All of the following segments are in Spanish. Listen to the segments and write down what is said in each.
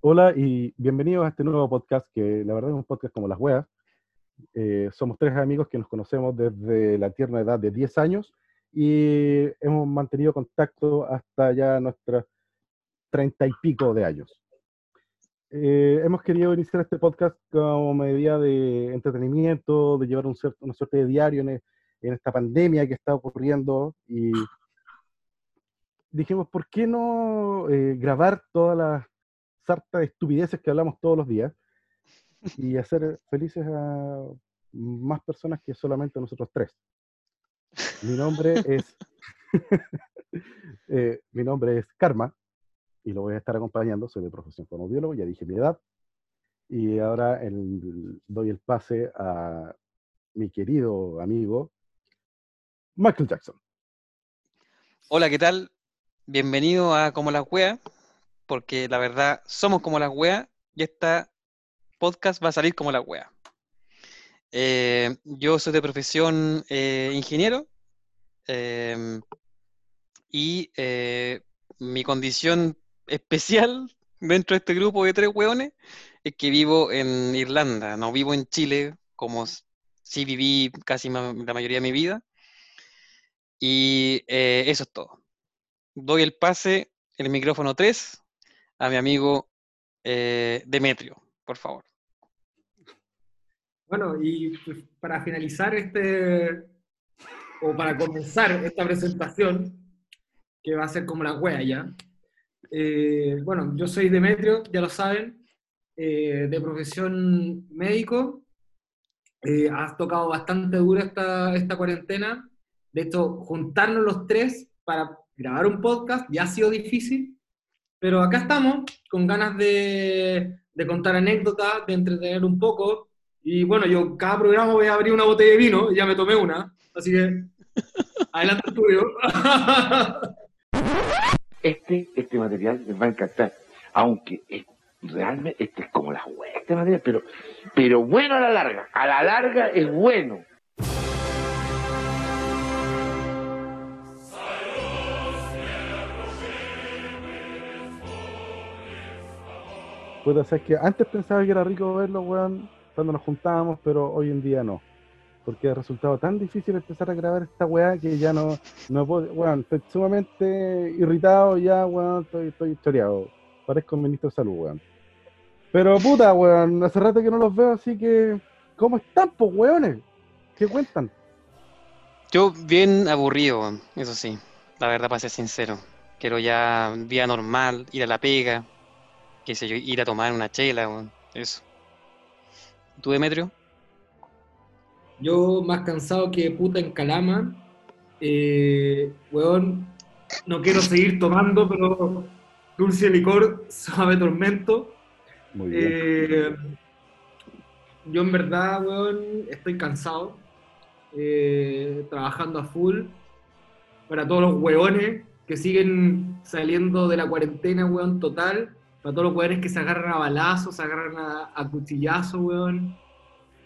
Hola y bienvenidos a este nuevo podcast que la verdad es un podcast como las weas. Eh, somos tres amigos que nos conocemos desde la tierna edad de 10 años y hemos mantenido contacto hasta ya nuestras treinta y pico de años. Eh, hemos querido iniciar este podcast como medida de entretenimiento, de llevar un una suerte de diario en, en esta pandemia que está ocurriendo y dijimos, ¿por qué no eh, grabar todas las sarta de estupideces que hablamos todos los días y hacer felices a más personas que solamente nosotros tres? Mi nombre es, eh, mi nombre es Karma y lo voy a estar acompañando. Soy de profesión fonoaudiólogo, ya dije mi edad. Y ahora el, doy el pase a mi querido amigo Michael Jackson. Hola, ¿qué tal? Bienvenido a Como la Wea, porque la verdad somos como la Wea y esta podcast va a salir como la Wea. Eh, yo soy de profesión eh, ingeniero em, y eh, mi condición especial dentro de este grupo de tres hueones es que vivo en Irlanda, no vivo en Chile como sí viví casi la mayoría de mi vida. Y eso es todo doy el pase, el micrófono 3, a mi amigo eh, Demetrio, por favor. Bueno, y pues, para finalizar este, o para comenzar esta presentación, que va a ser como la wea ya, eh, bueno, yo soy Demetrio, ya lo saben, eh, de profesión médico. has tocado bastante duro esta, esta cuarentena. De hecho, juntarnos los tres para grabar un podcast ya ha sido difícil, pero acá estamos con ganas de, de contar anécdotas, de entretener un poco. Y bueno, yo cada programa voy a abrir una botella de vino, ya me tomé una, así que adelante tuyo. este, este material les va a encantar, aunque realmente este es como la wea, este material, pero, pero bueno a la larga, a la larga es bueno. Puta, sabes que antes pensaba que era rico verlo, weón, cuando nos juntábamos, pero hoy en día no. Porque ha resultado tan difícil empezar a grabar esta weá que ya no, no puedo, weón, estoy sumamente irritado ya, weón, estoy, estoy choreado. Parezco un ministro de salud, weón. Pero puta, weón, hace rato que no los veo, así que, ¿cómo están, pues, weones? ¿Qué cuentan? Yo bien aburrido, eso sí, la verdad para ser sincero. Quiero ya día normal, ir a la pega, qué sé yo, ir a tomar una chela, eso. ¿Tú, Demetrio? Yo más cansado que puta en Calama. Eh, weón, no quiero seguir tomando, pero dulce licor, suave tormento. Muy bien. Eh, yo en verdad, weón, estoy cansado. Eh, trabajando a full. Para todos los weones que siguen saliendo de la cuarentena, weón, total. Para todos los weones que se agarran a balazos, se agarran a, a cuchillazos, weón.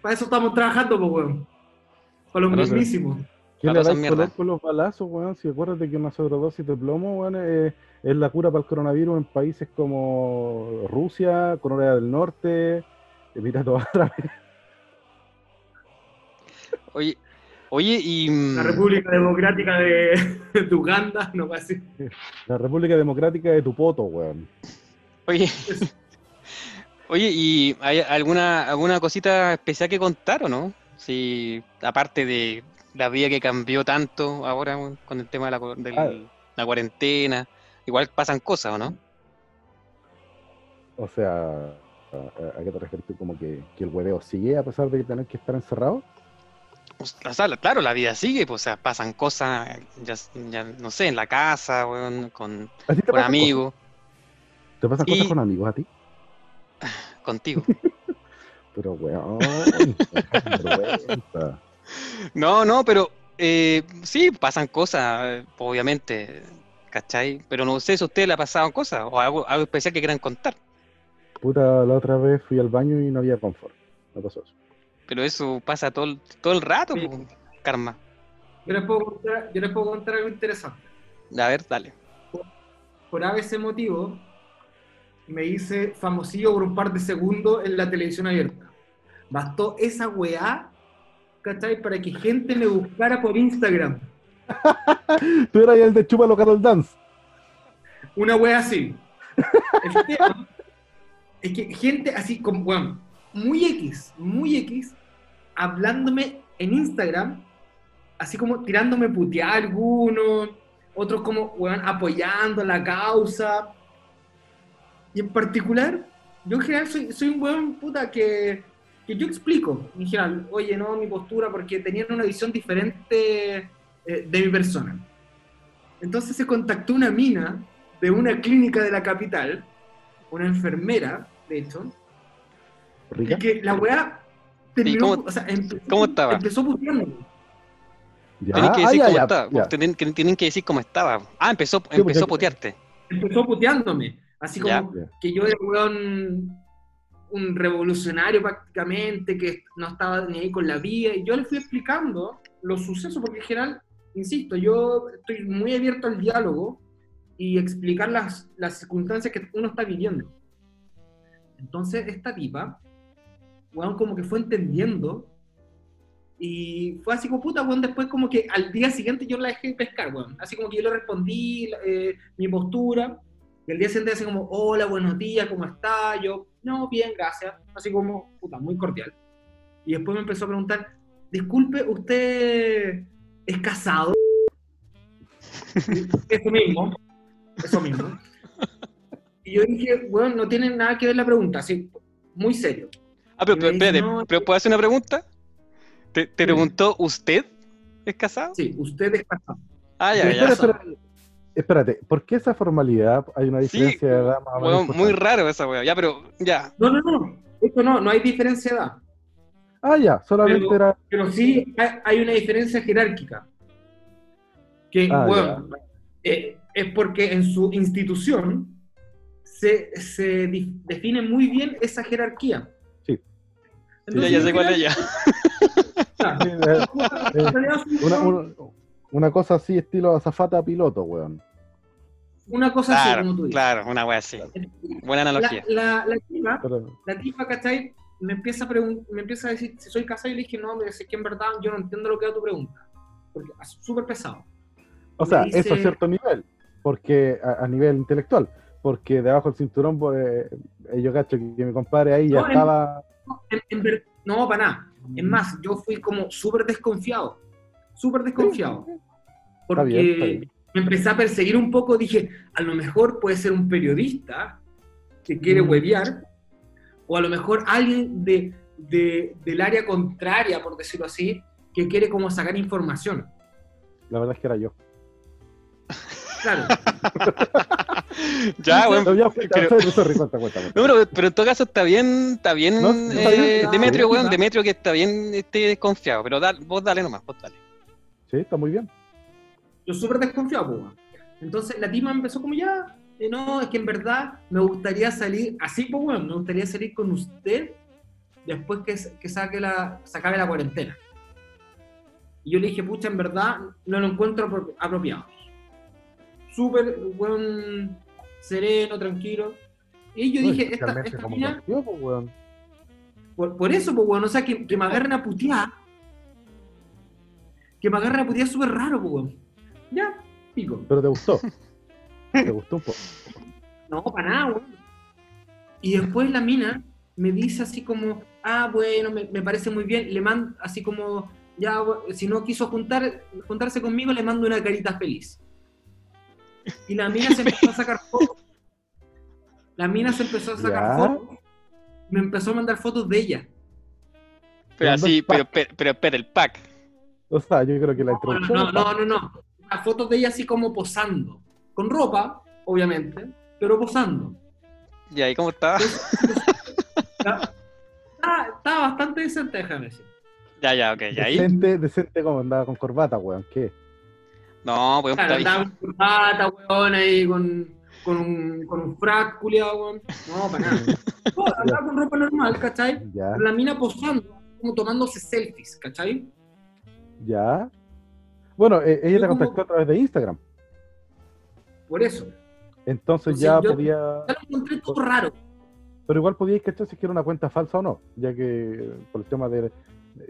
Para eso estamos trabajando, pues, weón. Para los mismísimos. ¿Qué le va a con los balazos, weón? Si acuérdate que una sobredosis de plomo, weón, es, la cura para el coronavirus en países como Rusia, Corea del Norte, toda la Oye, oye, y... La República Democrática de, de Uganda, no va a decir. La República Democrática de Tupoto, weón. Oye, oye, ¿y hay alguna, alguna cosita especial que contar o no? Si, aparte de la vida que cambió tanto ahora con el tema de, la, ah. la cuarentena, igual pasan cosas, ¿o no? O sea, ¿a, qué te refieres tú? ¿Como que, el hueveo sigue a pesar de tener que estar encerrado? Pues, claro, la vida sigue, pues, o sea, pasan cosas, ya, no sé, en la casa, con, con amigos. ¿Te pasan cosas con amigos a ti? Contigo. pero, weón. no, no, pero eh, sí, pasan cosas, obviamente, ¿cachai? Pero no sé si a usted le ha pasado cosas o algo, algo especial que quieran contar. Puta, la otra vez fui al baño y no había confort. No pasó eso. Pero eso pasa todo, todo el rato, karma. Yo les, puedo contar, yo les puedo contar algo interesante. A ver, dale. Por, por ese motivo, me hice famosillo por un par de segundos en la televisión abierta. Bastó esa weá, ¿cachai? Para que gente me buscara por Instagram. Tú eras el de Chúpalo Carol Dance. Una wea así. El tema es que gente así como, bueno, muy X, muy X, hablándome en Instagram, así como tirándome putear algunos, otros como, weón, apoyando la causa. Y en particular, yo en general soy, soy un weón puta que, que yo explico, en general, oye, no, mi postura, porque tenían una visión diferente eh, de mi persona. Entonces se contactó una mina de una clínica de la capital, una enfermera, de hecho, ¿Rica? y que la weá terminó, cómo- o sea, empezó, cómo estaba? Empezó puteándome. Ya, Tienen que ah, decir ya, cómo ya, estaba. ya. Tienen, que- tienen que decir cómo estaba. Ah, empezó, porque- empezó a putearte. Empezó puteándome. Así como. Ya. que yo era weón, un revolucionario prácticamente, que no estaba ni ahí con la vida, y yo le fui explicando los sucesos, porque en general, insisto, yo estoy muy abierto al diálogo y explicar las, las circunstancias que uno está viviendo. Entonces, esta tipa, weón, como que fue entendiendo, y fue así como puta, weón, después como que al día siguiente yo la dejé pescar, weón. Así como que yo le respondí eh, mi postura, y al día siguiente así como, hola, buenos días, ¿cómo está? Yo, no, bien, gracias. Así como, puta, muy cordial. Y después me empezó a preguntar, disculpe, ¿usted es casado? eso mismo, eso mismo. Y yo dije, bueno, no tiene nada que ver la pregunta, así, muy serio. Ah, pero, pero espérate, no, ¿pero ¿puedo hacer una pregunta? ¿Te, te Sí. preguntó usted? ¿Es casado? Sí, usted es casado. Ah, ya, ya. espera, espera, espérate, ¿por qué esa formalidad? Hay una Sí, diferencia de edad más o menos Weón, muy raro esa weá. Ya, pero ya. No, no, no, esto no, no hay diferencia de edad. Ah, ya, solamente Pero- era. Pero sí hay, hay una diferencia jerárquica. Que, Ah, bueno, eh, es porque en su institución se, se define muy bien esa jerarquía. Sí. Ya, ya sé cuál es ya. Sí, Una, una- una cosa así, estilo azafata a piloto, weón. Una cosa así, Claro, como tú dices. claro, una weá así. Buena La, analogía. la, la tipa, Pero- la tipa, ¿cachai? Me empieza, a me empieza a decir si soy casado y le dije, no, me dice que en verdad yo no entiendo lo que da tu pregunta. Porque es súper pesado. o sea, dice- eso a cierto nivel, porque a, a nivel intelectual, porque debajo del cinturón, pues, eh, yo cacho que, que mi compadre ahí ya No, en- estaba. No, en- en ver- no, para nada. Es más, yo fui como súper desconfiado. Súper desconfiado. Porque bien, está bien. me empecé a perseguir un poco. Dije, a lo mejor puede ser un periodista que quiere Mm. huevear, o a lo mejor alguien de, de- del área contraria, por decirlo así, que quiere como sacar información. La verdad es que era yo. Claro. Ya, weón. No, ya pero- sorry, sorry, cuenta, cuenta, cuenta. No, pero, pero en todo caso está bien, está bien, No, está eh, bien, Demetrio, weón. Demetrio que está bien esté desconfiado, pero da- vos dale nomás, vos dale. Sí, está muy bien. Yo súper desconfiado, pues. Entonces la tima empezó como ya, eh, no, es que en verdad me gustaría salir, así pues bueno, me gustaría salir con usted después que, que saque la, se acabe la cuarentena. Y yo le dije, pucha, en verdad no lo encuentro apro- apropiado. Súper buen, sereno, tranquilo. Y yo No, dije, esta, esta mina, pues, por, por eso, pues bueno, o sea, que, que me agarren a putear. Que me agarren a putear súper raro, bueno. Ya, pico. Pero te gustó. te gustó un poco. No, para nada, weón. Y después la mina me dice así como, ah, bueno, me, me parece muy bien, le mando así como, ya, si no quiso juntar, juntarse conmigo, le mando una carita feliz. Y la mina se empezó a sacar fotos. La mina se empezó a sacar Ya. fotos. Me empezó a mandar fotos de ella. Pero así, pero, pero, pero el pack. O sea, yo creo que la No, introducción. no, no, no, no. Las fotos de ella así como posando. Con ropa, obviamente, pero posando. ¿Y ahí cómo estaba? Está, está- está bastante decente, déjame decir. Ya, ya, ok, ¿y ahí? Decente, decente como andaba con corbata, weón. ¿Qué? No, pues Claro, andaba con corbata, weón, ahí con, con un, con un frac, culiado, weón. No, para nada. No, andaba con ropa normal, ¿cachai? Ya, la mina posando, como tomándose selfies, ¿cachai? Ya. Bueno, eh, ella te como- contactó a través de Instagram. Por eso. Entonces Entonces, ya yo- podía... Ya lo encontré todo raro. Pero igual podíais cachar si es que era una cuenta falsa o no, ya que por el tema de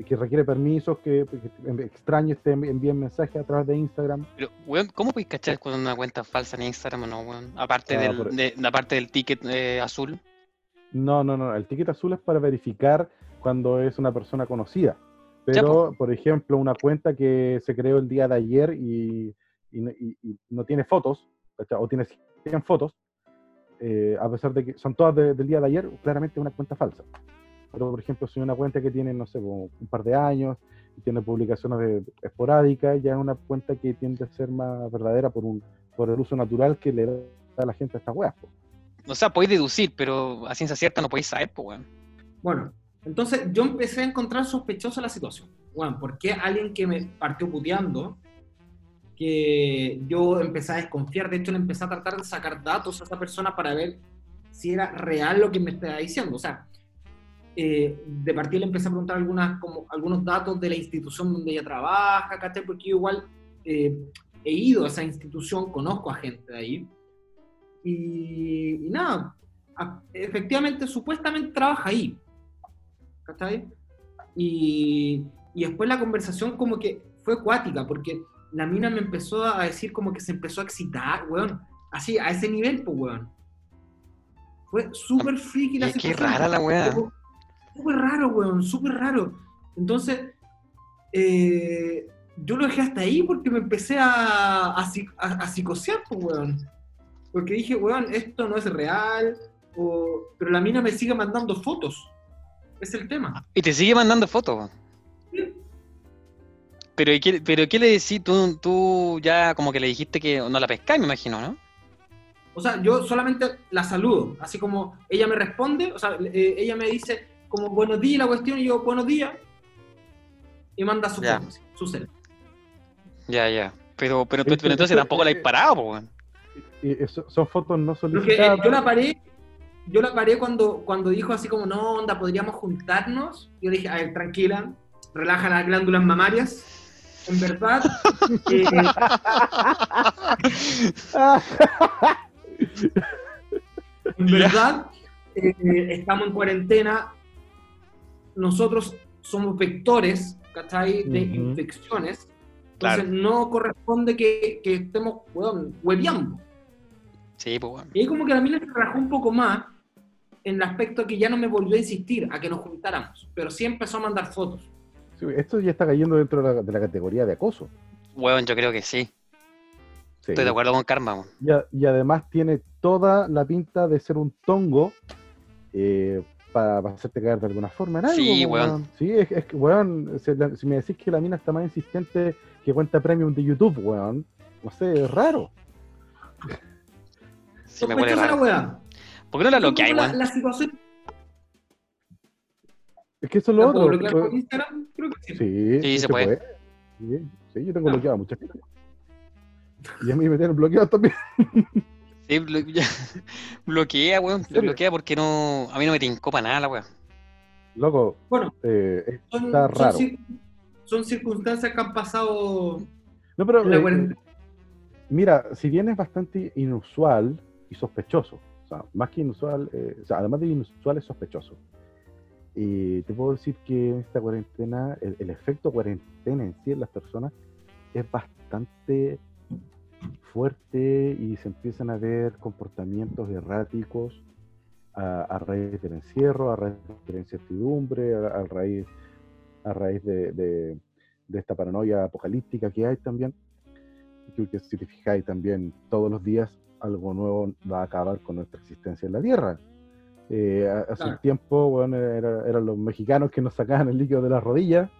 que requiere permisos, que, que extraños te envíen mensajes a través de Instagram. Pero, weón, ¿cómo podéis cachar con una cuenta falsa en Instagram o no, weón? Aparte, Ah, del, por- de, aparte del ticket eh, azul. No, no, no, el ticket azul es para verificar cuando es una persona conocida. Ya, Pero, por ejemplo, una cuenta que se creó el día de ayer y, y no- y- y no tiene fotos, o tiene 100 fotos, eh, a pesar de que son todas de- del día de ayer, claramente es una cuenta falsa. Pero, por ejemplo, si una cuenta que tiene, no sé, un par de años y tiene publicaciones de- esporádicas, ya es una cuenta que tiende a ser más verdadera por, un, por el uso natural que le da a la gente a estas weas. po. O sea, podéis deducir, pero a ciencia cierta no podéis saber, pues, weón. Bueno, entonces yo empecé a encontrar sospechosa la situación. Bueno, ¿por qué alguien que me partió puteando, que yo empecé a desconfiar, de hecho le empecé a tratar de sacar datos a esa persona para ver si era real lo que me estaba diciendo? O sea, eh, de partida le empecé a preguntar algunas, como, algunos datos de la institución donde ella trabaja, ¿cachai? Porque yo igual eh, he ido a esa institución, conozco a gente de ahí. Y, y nada, efectivamente, supuestamente trabaja ahí. ¿Cachai? Y, y después la conversación como que fue acuática, porque la mina me empezó a decir como que se empezó a excitar, weón. Así, a ese nivel, pues, weón. Fue súper freaky la Qué- qué situación. rara la weá. Súper raro, weón, súper raro. Entonces, eh, yo lo dejé hasta ahí porque me empecé a, a- a psicosear, pues, weón. Porque dije, weón, esto no es real, o- pero la mina me sigue mandando fotos. Es el tema. Y te sigue mandando fotos. Sí. Pero, ¿y ¿qué, pero ¿qué le decís? Tú, tú ya como que le dijiste que no la pescáis, me imagino, ¿no? O sea, yo solamente la saludo, así como ella me responde, o sea, eh, ella me dice como buenos días la cuestión y yo buenos días y manda su Ya. foto, su cel. Ya, ya. Pero, pero, entonces tampoco la he parado, po, weón. Y eso- son fotos no Porque eh, solicitadas. yo la paré, yo la paré cuando, cuando dijo así como, no, onda, podríamos juntarnos. Yo dije, a ver, tranquila, relaja las glándulas mamarias. En verdad, eh, en verdad, eh, estamos en cuarentena. Nosotros somos vectores, ¿cachai? De infecciones. Claro. Entonces, no corresponde que, que estemos, weón, hueveando. Sí, pues, weón. Y como que la mina se rajó un poco más en el aspecto que ya no me volvió a insistir a que nos juntáramos, pero sí empezó a mandar fotos. Sí, esto ya está cayendo dentro de la, de la categoría de acoso. Weón, yo creo que sí. Sí. Estoy de acuerdo con Karma, weón. Y, a- y además tiene toda la pinta de ser un tongo eh, para, para hacerte caer de alguna forma en algo. Sí, weón. Sí, es, es que, weón, si, la- si me decís que la mina está más insistente que cuenta premium de YouTube, weón, no sé, es raro. Sí, me huele raro. weá. ¿Por qué no la Un poco bloqueáis, la, la situación. Es que eso es lo ¿La otro. puedo bloquear weón. por Instagram? Creo que sí. Sí, Sí, se puede. Sí, sí, yo tengo bloqueado a mucha gente. Y a mí me tienen bloqueado también. Sí, blo- ya. bloquea, weón. Bloquea porque no. A mí no me tincó para nada la weón. Loco, Bueno, eh, son, está son raro. son circunstancias que han pasado No, pero en la eh, cuarentena. Mira, si bien es bastante inusual y sospechoso, sea, más que inusual, eh, o sea, además de inusual es sospechoso. Y te puedo decir que en esta cuarentena, el, el efecto cuarentena en sí en las personas es bastante fuerte y se empiezan a ver comportamientos erráticos a, a raíz del encierro, a raíz de la incertidumbre, a, a raíz, a raíz de, de- de esta paranoia apocalíptica que hay también que, que si te fijáis también todos los días algo nuevo va a acabar con nuestra existencia en la Tierra. Eh, hace Claro. un tiempo, bueno, era- eran los mexicanos que nos sacaban el líquido de las rodillas,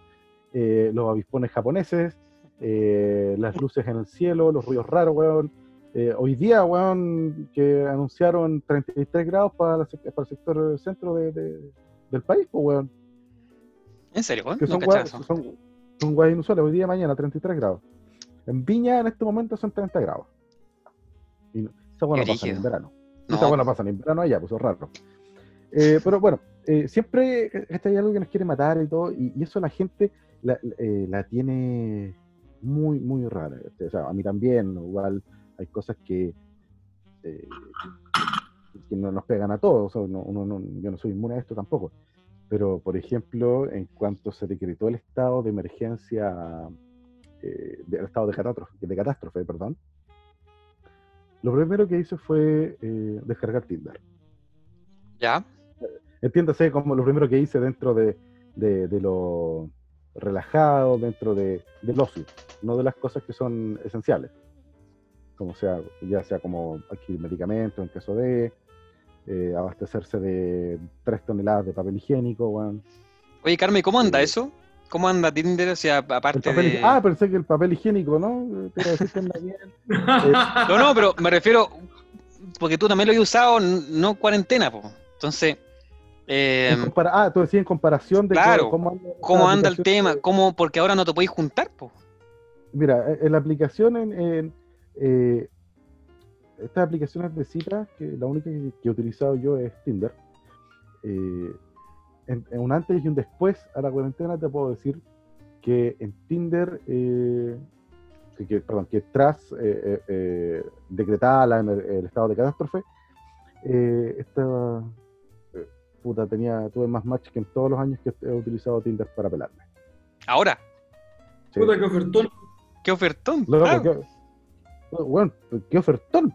eh, los avispones japoneses, eh, las luces en el cielo, los ruidos raros, weón. Hoy día, weón, que anunciaron 33 grados para, la para el sector centro de- de- del país, pues, weón. ¿En serio, weón? Que No son cachaba weas eso. son, son weas inusuales. Hoy día, mañana, 33 grados. En Viña, en este momento, son 30 grados. Y esa Qué no pasa en verano. No, Esa wea no pasa en verano allá, pues es raro. Eh, pero bueno, eh, siempre este hay algo que nos quiere matar y todo, y, y eso la gente la, eh, la tiene muy, muy rara. este, O sea, a mí también, igual hay cosas que, eh, que no nos pegan a todos, o sea, no- uno no- yo no soy inmune a esto tampoco, pero por ejemplo, en cuanto se decretó el estado de emergencia, eh, del estado de catástrofe, de catástrofe, perdón, lo primero que hice fue eh, descargar Tinder. ¿Ya? Entiéndase como lo primero que hice dentro de, de- de lo relajado, dentro de, del ocio, no de las cosas que son esenciales. Como sea, ya sea como adquirir medicamentos en caso de, eh, abastecerse de 3 toneladas de papel higiénico. Oye, Carmen, ¿cómo anda Eh, eso? ¿Cómo anda Tinder? O sea, aparte papel de... Ah, pensé que el papel higiénico, ¿no? Te decir que anda bien. No, no, pero me refiero, porque tú también lo has usado, no en cuarentena, po. Entonces, eh, compara- ah, tú decías en comparación de claro, cómo anda, ¿cómo anda el tema? de- ¿Cómo? Porque ahora no te podéis juntar, po. Mira, eh, en la aplicación, en, en, eh, estas aplicaciones de citas, que la única que, que he utilizado yo es Tinder. eh, en, en un antes y un después a la cuarentena te puedo decir que en Tinder, eh, que, perdón, que tras eh, eh, eh, decretada la el estado de catástrofe, eh, esta eh, puta tenía, tuve más match que en todos los años que he utilizado Tinder para pelarme. Ahora, Sí. Puta, qué ofertón. qué ofertón. Loco, claro. qué, bueno, qué ofertón,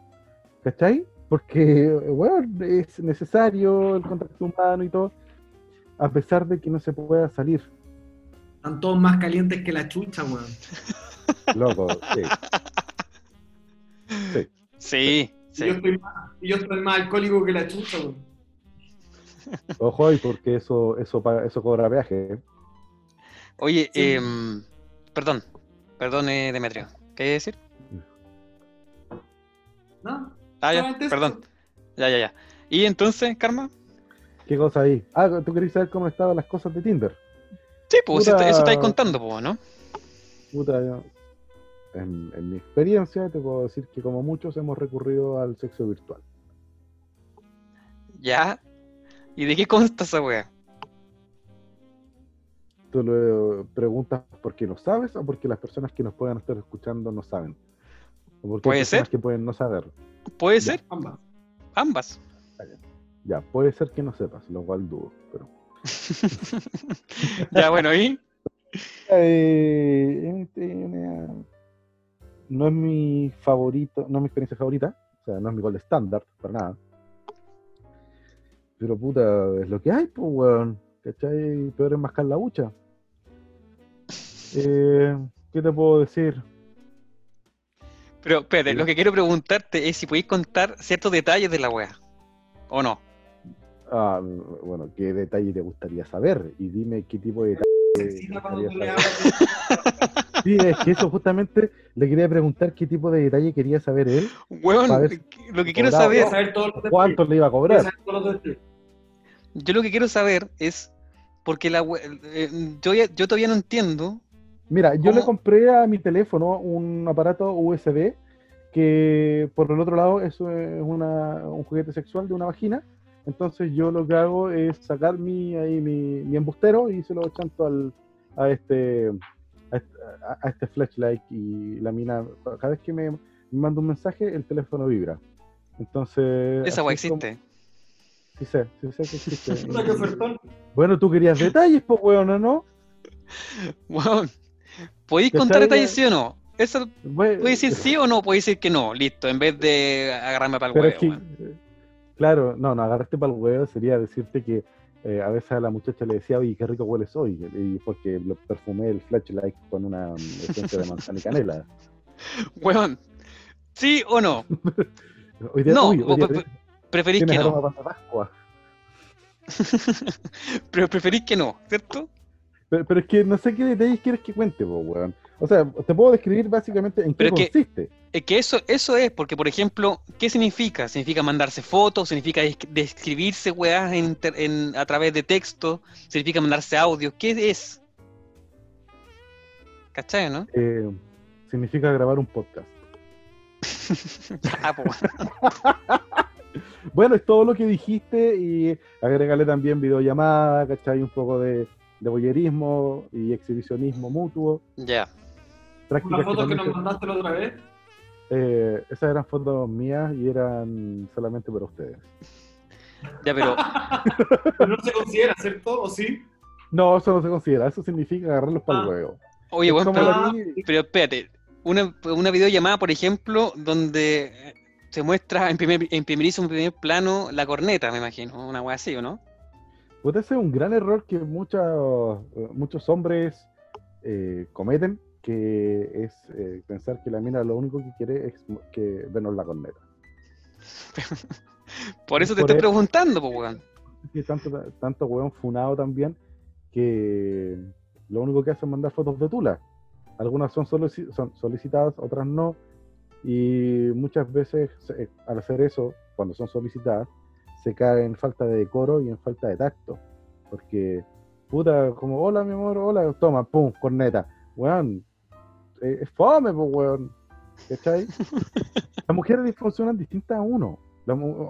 ¿cachai? Porque, bueno, es necesario el contacto humano y todo, a pesar de que no se pueda salir, Están todos más calientes que la chucha, weón. loco. sí. Sí. Sí, Y sí. yo, estoy más, yo estoy más alcohólico que la chucha, weón. Ojo ahí, porque eso, eso, eso cobra viaje. ¿eh? Oye, Sí. em, perdón, perdón, eh, Demetrio. ¿Qué hay que decir? ¿No? Ah, ya, perdón. Ya, ya, ya. ¿Y entonces, Karma? ¿Qué cosa ahí? Ah, tú querías saber cómo estaban las cosas de Tinder. Sí, pues Puta. eso, estáis contando, pues, ¿no? Puta, yo- en, en mi experiencia te puedo decir que como muchos hemos recurrido al sexo virtual. Ya. ¿Y de qué consta esa wea? ¿Tú lo preguntas porque no sabes o porque las personas que nos puedan estar escuchando no saben? ¿O porque hay Puede personas ser. que pueden no saber? Puede Ya. ser, Ambas. ambas. Ya, puede ser que no sepas, lo cual dudo. Pero... ya, bueno, ¿y? Eh, este, una- no es mi favorito, no es mi experiencia favorita, o sea, no es mi gol estándar, para nada. Pero puta, es lo que hay, pues, weón. ¿Cachai? Peor es mascar la hucha. Eh, ¿Qué te puedo decir? Pero, espérate, Sí. lo que quiero preguntarte es si podéis contar ciertos detalles de la wea. ¿O no? Ah, bueno, ¿qué detalle te gustaría saber? Y dime qué tipo de detalle. Sí, es que eso justamente le quería preguntar qué tipo de detalle quería saber él, A ver, lo que quiero saber, saber cuánto le iba a cobrar. saber todos los detalles. yo lo que quiero saber es, porque la we- eh, yo, ya- yo todavía no entiendo. Mira, yo le compré a mi teléfono un aparato USB que por el otro lado eso es una- un juguete sexual de una vagina. Entonces yo lo que hago es sacar mi, ahí, mi, mi embustero y se lo chanto al, a este a este, a- a este flashlight y la mina, cada vez que me, me manda un mensaje, el teléfono vibra. Entonces... Esa wea es como- existe. Sí sé, sí sé que existe. Bueno, tú querías detalles, pues, weón, ¿o ¿no? Weón, ¿podéis contar detalles sí o no? Eso Bueno, puede decir sí o no, puede decir que no, listo, en vez de agarrarme para el huevo. Claro, no, no, agarraste para el huevo sería decirte que eh, a veces a la muchacha le decía, oye, qué rico hueles hoy, y porque lo perfumé el flashlight con una esencia de manzana y canela. Weón, ¿sí o no? Hoy día, No, uy, hoy vos día pre- preferís que no. Pero preferís que no, ¿cierto? Pero, pero es que no sé qué detalles quieres que cuente, po, weón. O sea, te puedo describir básicamente en qué Pero es que- consiste. Es que eso, eso es, porque por ejemplo, ¿qué significa? ¿Significa mandarse fotos? ¿Significa des- describirse weas en, en- a través de texto? ¿Significa mandarse audio? ¿Qué es? ¿Cachai, no? Eh, significa grabar un podcast. Ah, pues, Bueno, es todo lo que dijiste y agregarle también videollamada, ¿cachai? Un poco de, de voyerismo y exhibicionismo mutuo. ya. Prácticas Una foto que nos mandaste la otra vez. eh, esas eran fotos mías y eran solamente para ustedes. Ya, pero Pero no se considera, ¿cierto? ¿O sí? No, eso no se considera, eso significa agarrarlos para el Ah. huevo. Oye, Es como pero, Ah. pero espérate. Una, una videollamada, por ejemplo, donde se muestra en primer, en primerizo, en primer plano, la corneta, me imagino. Una wea así, ¿o no? Puede ser un gran error que muchos, eh, muchos hombres eh, cometen, que es eh, pensar que la mina lo único que quiere es que vernos la corneta. Por eso te Por estoy eso- preguntando, pues, weón. Tanto, tanto hueón funado también, que lo único que hace es mandar fotos de tula. Algunas son, solici- son solicitadas, otras no. Y muchas veces, se- al hacer eso, cuando son solicitadas, se cae en falta de decoro y en falta de tacto. Porque, puta, como, hola mi amor, hola, toma, pum, corneta. Weón, eh, es fome, pues, weón. ¿Cachai? Las mujeres funcionan distintas a uno.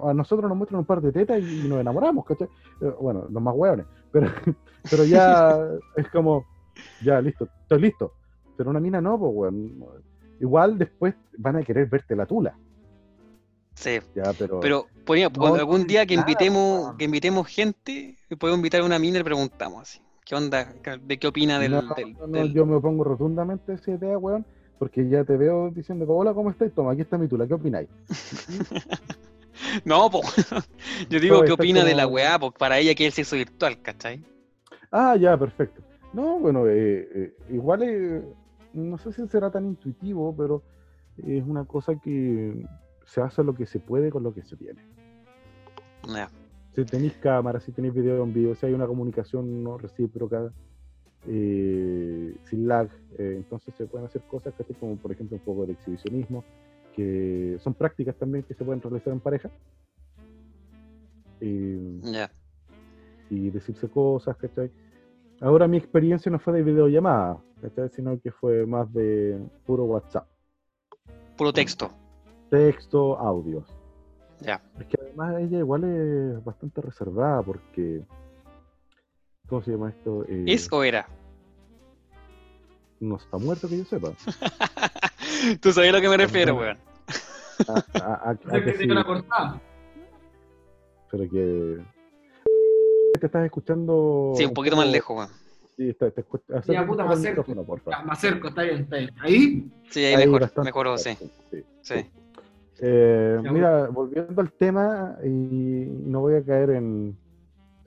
A nosotros nos muestran un par de tetas y nos enamoramos, ¿cachai? Eh, Bueno, los más hueones. Pero, pero ya es como, ya, listo, estoy listo. Pero una mina no, pues, weón. Igual después van a querer verte la tula. Sí. Ya, pero. Pero ponía, No, algún día que invitemos, que invitemos gente, podemos invitar a una mina y le preguntamos así. ¿Qué onda? ¿De qué opina del, no, del- no, no, del- yo me opongo rotundamente a esa idea, weón. Porque ya te veo diciendo, hola, ¿cómo estás? Toma, aquí está mi tula, ¿qué opináis? No, po. Yo digo, ¿qué opina de la weá? Porque para ella que es el sexo virtual, ¿cachai? Ah, ya, perfecto. No, bueno, eh, eh, igual eh, no sé si será tan intuitivo, pero es una cosa que se hace lo que se puede con lo que se tiene. Ya. Si tenéis cámara, si tenéis video en vivo, si hay una comunicación no recíproca, eh, sin lag, eh, entonces se pueden hacer cosas casi como por ejemplo un poco de exhibicionismo, que son prácticas también que se pueden realizar en pareja. Eh, y decirse cosas, ¿cachai? Ahora mi experiencia no fue de videollamada, ¿cachai? Sino que fue más de puro WhatsApp, Puro texto. texto, audios. Ya. Es que además ella igual es bastante reservada porque, ¿cómo se llama esto? Eh, ¿Es o era? No está muerto que yo sepa. Tú sabes a lo que me refiero, weón. A, a- a- a ¿Sabes que que sí, pero que... Te estás escuchando... Sí, un poquito más lejos, weón. Sí, te, te acércate Ya, puta, porfa. Ya, me acerco, está bien, está bien. ¿Ahí? Sí, ahí Ahí mejor, mejoró, sí. Sí. Eh, mira, volviendo al tema, y no voy a caer en,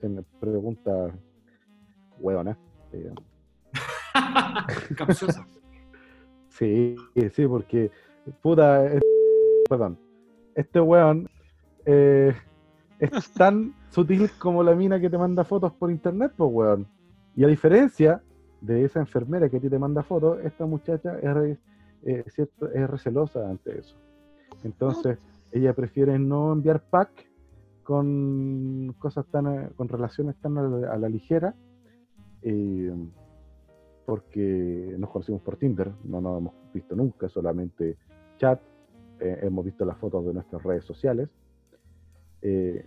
en preguntas hueonas. eh, Capciosa. sí, sí, porque, puta, es- perdón, este weón eh, es tan sutil como la mina que te manda fotos por internet, pues weón. Y a diferencia de esa enfermera que a ti te manda fotos, esta muchacha es, re- eh, cierto, es recelosa ante eso. Entonces, ella prefiere no enviar pack con cosas tan, eh, con relaciones tan a la, ligera, eh, porque nos conocimos por Tinder, no nos hemos visto nunca, solamente chat, eh, hemos visto las fotos de nuestras redes sociales,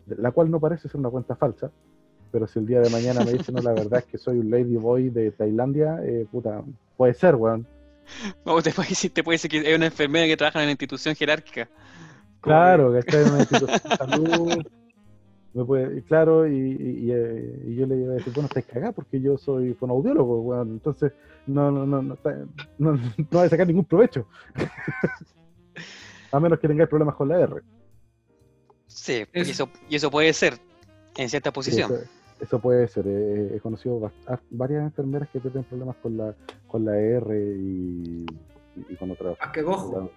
la cual no parece ser una cuenta falsa, pero si el día de mañana me dicen, no, la verdad es que soy un ladyboy de Tailandia, puta, puede ser, weón. O te puede decir, te puede decir que es una enfermera que trabaja en una institución jerárquica. Claro, que está en una institución de salud. Me puede, claro, y, y- y, eh, y yo le iba a decir, bueno, estáis cagados porque yo soy fonoaudiólogo, weón, entonces no, no, no, no, está- no, no vais a sacar ningún provecho. a menos que tengáis problemas con la R. Sí, y Es- eso, y eso puede ser en cierta posición. Eso puede ser. eh, he conocido a- varias enfermeras que tienen problemas con la, con la R y, y- y con otras. Ah, qué gojo.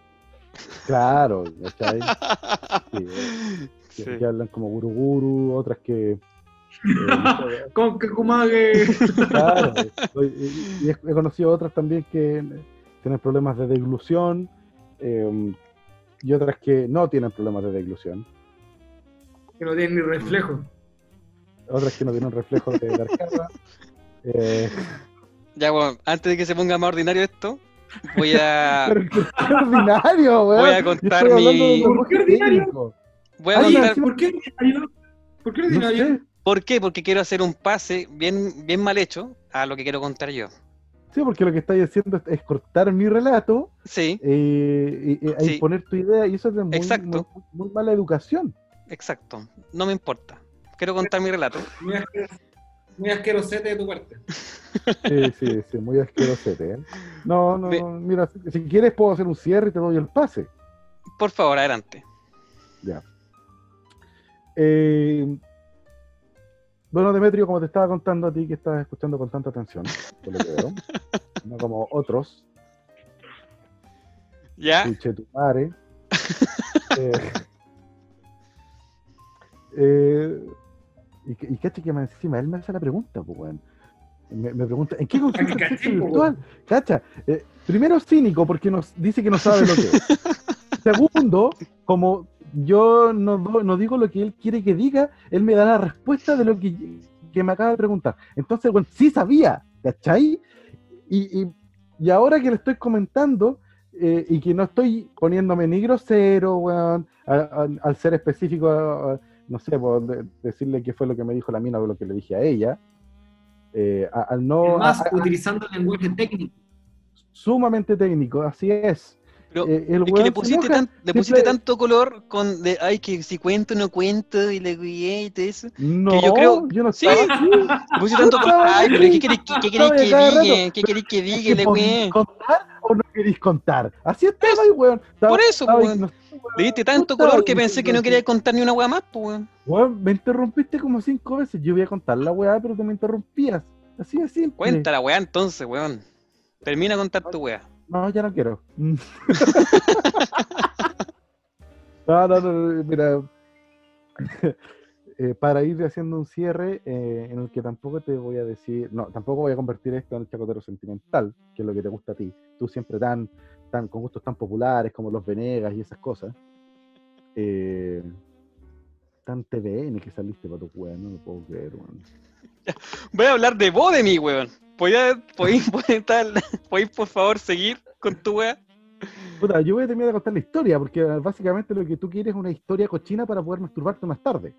Claro, ¿cachai? Sí, eh, que, Sí. que hablan como guru guru, otras que... eh, Con que kumague. claro, y, y- y he he conocido otras también que tienen problemas de deglución eh, y otras que no tienen problemas de deglución, Que no tiene ni reflejo. Otras que no tienen reflejo de arcada. Eh, Ya, bueno, antes de que se ponga más ordinario esto, voy a, pero qué ordinario, weón. Voy a contar mi- ¿Por qué ordinario? voy a Ay, contar. ¿Por qué ordinario? ¿Por qué No ordinario? sé. ¿Por qué? Porque quiero hacer un pase bien, bien mal hecho a lo que quiero contar yo. Sí, porque lo que estáis haciendo es, es cortar mi relato Sí, eh, y, y- y Sí. imponer tu idea, y eso es de muy, Exacto. muy- muy mala educación. exacto. No me importa. Quiero contar mi relato. Muy, asqueros- muy asquerosete de tu parte. Sí, sí, sí, muy asquerosete. ¿eh? No, no, Ve- mira, si, si quieres puedo hacer un cierre y te doy el pase. Por favor, adelante. Ya. Eh, bueno, Demetrio, como te estaba contando a ti que estás escuchando con tanta atención, por lo que veo, no como otros, ¿Ya? escuché tu madre. Eh, eh, y, y cacha que más encima él me hace la pregunta, pues, weón. Me, me pregunta, ¿en qué consiste el sexo pues, virtual? Cacha, eh, primero cínico porque nos dice que no sabe lo que es. Segundo, como yo no, no digo lo que él quiere que diga, él me da la respuesta de lo que, que me acaba de preguntar. Entonces, bueno, sí sabía, ¿cachai? Y, y, y ahora que le estoy comentando, eh, y que no estoy poniéndome ni grosero, weón, al ser específico, a- a- no sé, por de- decirle qué fue lo que me dijo la mina o lo que le dije a ella, eh, a- al no... Además, a- a- utilizando el lenguaje técnico. sumamente técnico, así es. Pero Eh, el es que le pusiste, enoja, tan- le pusiste simple- tanto color con de, ay, que si cuento no cuento y le guié y todo eso. No, yo creo- yo no Sí. aquí. Le pusiste tanto color. Ay, pero. ¿qué querés, que diga? ¿Qué querés que diga? que contar o no queréis contar? Así estaba ahí, weón. Estaba- Por eso, ahí, weón. no. Le diste tanto color que pensé que no quería contar ni una weá más, pues, weón. Weón, me interrumpiste como cinco veces. Yo voy a contar la weá, pero tú me interrumpías. Así de simple. Cuenta la weá entonces, weón. Termina de contar tu weá. No, ya no quiero. No, no, no, mira. Eh, para ir haciendo un cierre eh, en el que tampoco te voy a decir, no, tampoco voy a convertir esto en el chacotero sentimental, que es lo que te gusta a ti. Tú siempre tan, tan con gustos tan populares como los Venegas y esas cosas. Eh, tan TVN que saliste para tu weá, no lo puedo creer, weón. Voy a hablar de vos de mí, weón. ¿Podéis, por favor, seguir con tu weá? Puta, yo voy a terminar de contar la historia, porque básicamente lo que tú quieres es una historia cochina para poder masturbarte más tarde.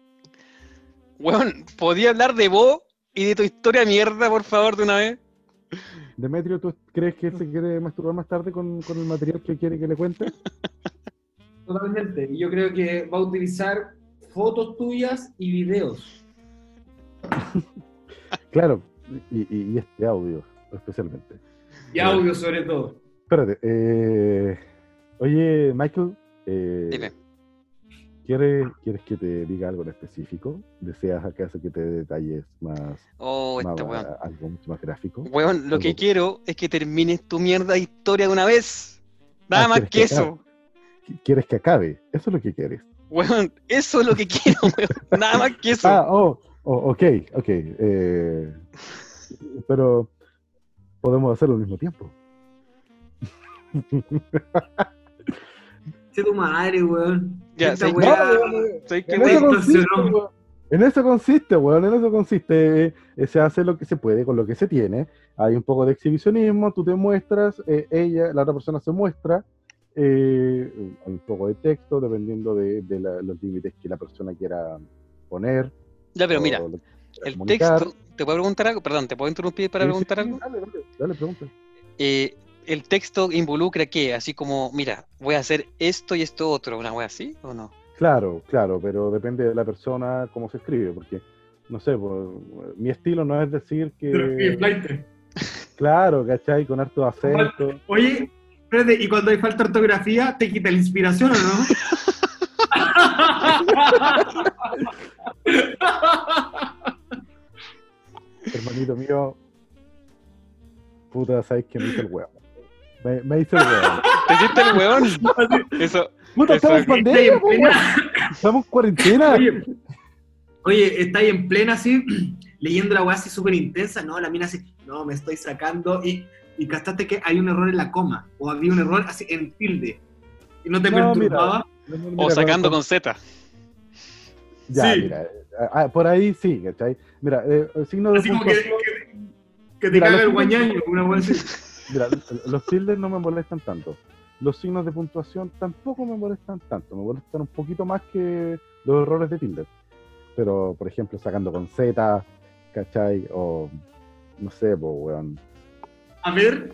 Weón, ¿podía hablar de vos y de tu historia mierda, por favor, de una vez? Demetrio, ¿tú crees que se quiere masturbar más tarde con, con el material que quiere que le cuente? Totalmente. Y yo creo que va a utilizar fotos tuyas y videos. Claro, y, y- y este audio, especialmente. Y audio sobre todo. Espérate, eh, oye, Michael, eh, Dime. ¿Quieres, ¿quieres que te diga algo en específico? ¿Deseas acaso que te dé detalles más, Oh, más- este weón. algo mucho más gráfico? Weón, lo que quiero es que termines tu mierda de historia de una vez. Nada Ah, más ¿quieres que que eso. ¿Quieres que acabe? Eso es lo que quieres. Weón, eso es lo que quiero, weón. Nada más que eso. Ah, oh, oh, ok, ok. eh, pero podemos hacerlo al mismo tiempo. Che tu madre, weón. Ya, Esta sé que- weá- ¿Sabes qué, En eso consiste, weón. En eso consiste, weón, en eso consiste. eh, eh, se hace lo que se puede con lo que se tiene. Hay un poco de exhibicionismo, tú te muestras, eh, ella, la otra persona se muestra, eh, un poco de texto, dependiendo de, de la- los límites que la persona quiera poner. Ya, pero o mira, el comunicar. texto, ¿te puedo preguntar algo? Perdón, ¿te puedo interrumpir para Sí, preguntar sí, algo? Dale, dale, dale, pregunta. El texto involucra qué? Así como, mira, voy a hacer esto y esto otro, una wea así o no? Claro, claro, pero depende de la persona cómo se escribe, porque, no sé, pues, mi estilo no es decir Pero, que, flight. claro, ¿cachai? Con harto acento. Oye, espérate, y cuando hay falta de ortografía, ¿te quita la inspiración o no? Hermanito mío, puta, ¿sabes que me hizo el huevo? Me, me hizo el huevo. ¿Te hiciste el weón? Eso, Puta, Eso estamos es- en pandemia, en weón. plena- estamos en cuarentena. Oye, oye, está ahí en plena así, leyendo la weá así súper intensa, no, la mina así, no, me estoy sacando, y, y castaste que hay un error en la coma, o había un error así en tilde, y no te No, perturbaba. o sacando con Z. Ya, Sí. mira, ah, por ahí sí, ¿cachai? Mira, eh, el signo de Así como que, puntuación, que, que te Mira, caga el guañaño, una así. Mira, los tildes no me molestan tanto. Los signos de puntuación tampoco me molestan tanto, me molestan un poquito más que los errores de tilde. Pero, por ejemplo, sacando con Z, ¿cachai? O, no sé, pues, weón. A ver.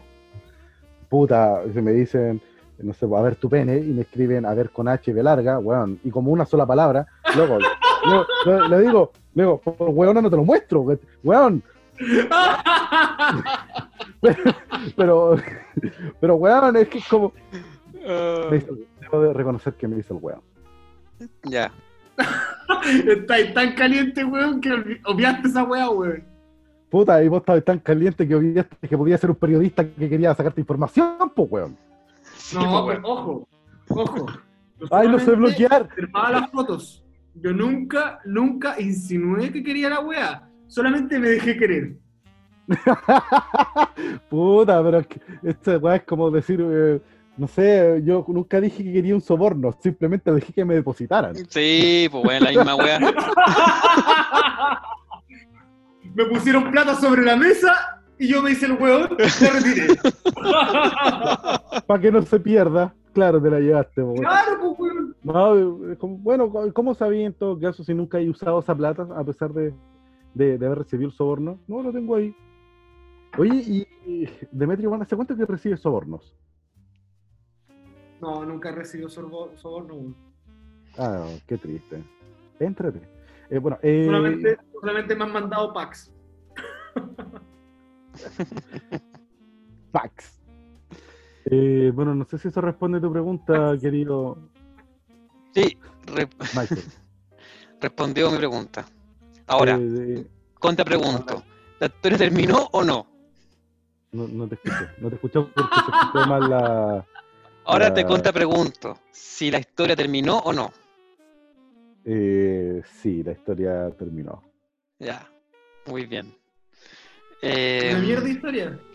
Puta, si me dicen, no sé, a ver tu pene, y me escriben a ver con H y B larga, weón, y como una sola palabra, luego, le, le- digo, le digo, por weón no te lo muestro, we- weón, pero, pero weón, es que es como, Ah, me hizo- debo de reconocer que me hizo el weón. ya. Está tan caliente, weón, que obviaste esa weá, weón. Puta, y vos estabas tan caliente que olvidaste que podía ser un periodista que quería sacarte información, pues weón. Sí, No, pues, pero ojo, ojo. Yo Ay, no sé bloquear. observaba las fotos. Yo nunca, nunca insinué que quería la weá. Solamente me dejé querer. Puta, pero es que esta weá es como decir, eh, no sé, yo nunca dije que quería un soborno, simplemente dije que me depositaran. Sí, pues bueno, la misma wea. me pusieron plata sobre la mesa y yo me hice el weón y me retiré. Para que no se pierda, claro, te la llevaste. weón. claro, pues, weón. No, como- bueno, ¿cómo sabía en todo caso si nunca he usado esa plata a pesar de, de- de haber recibido el soborno? No, lo tengo ahí. Oye, y, Demetrio, ¿hace cuánto que recibes sobornos? No, nunca he recibido soborno. Ah, qué triste. Éntrate. Eh, bueno, eh, Solamente, solamente me han mandado packs. fax. Eh, bueno, no sé si eso responde a tu pregunta, querido Sí, re- Michael. respondió mi pregunta. Ahora, Eh, contrapregunto. ¿La historia terminó o no? No, no te escuché, no te escuché porque se escuchó mal la... Ahora te La- contrapregunto. Si la historia terminó o no. Eh, sí, la historia terminó. Ya, muy bien. Eh, Una mierda historia.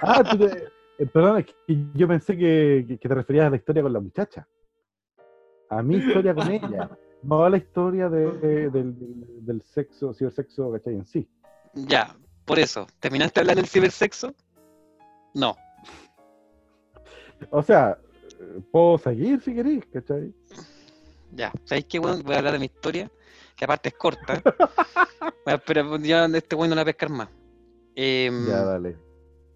Ah, tú te- eh, perdón, es que yo pensé que, te referías a la historia con la muchacha. A mi historia con ella. No a la historia de- de- del- del sexo, cibersexo, ¿cachai? En sí. Ya, por eso. ¿Terminaste de hablar del cibersexo? No. O sea, eh, puedo seguir si querés, ¿cachai? Ya, ¿sabéis qué, weón? Voy a hablar de mi historia, que aparte es corta. Bueno, pero ya este weón no la voy a pescar más. Em, Ya, dale.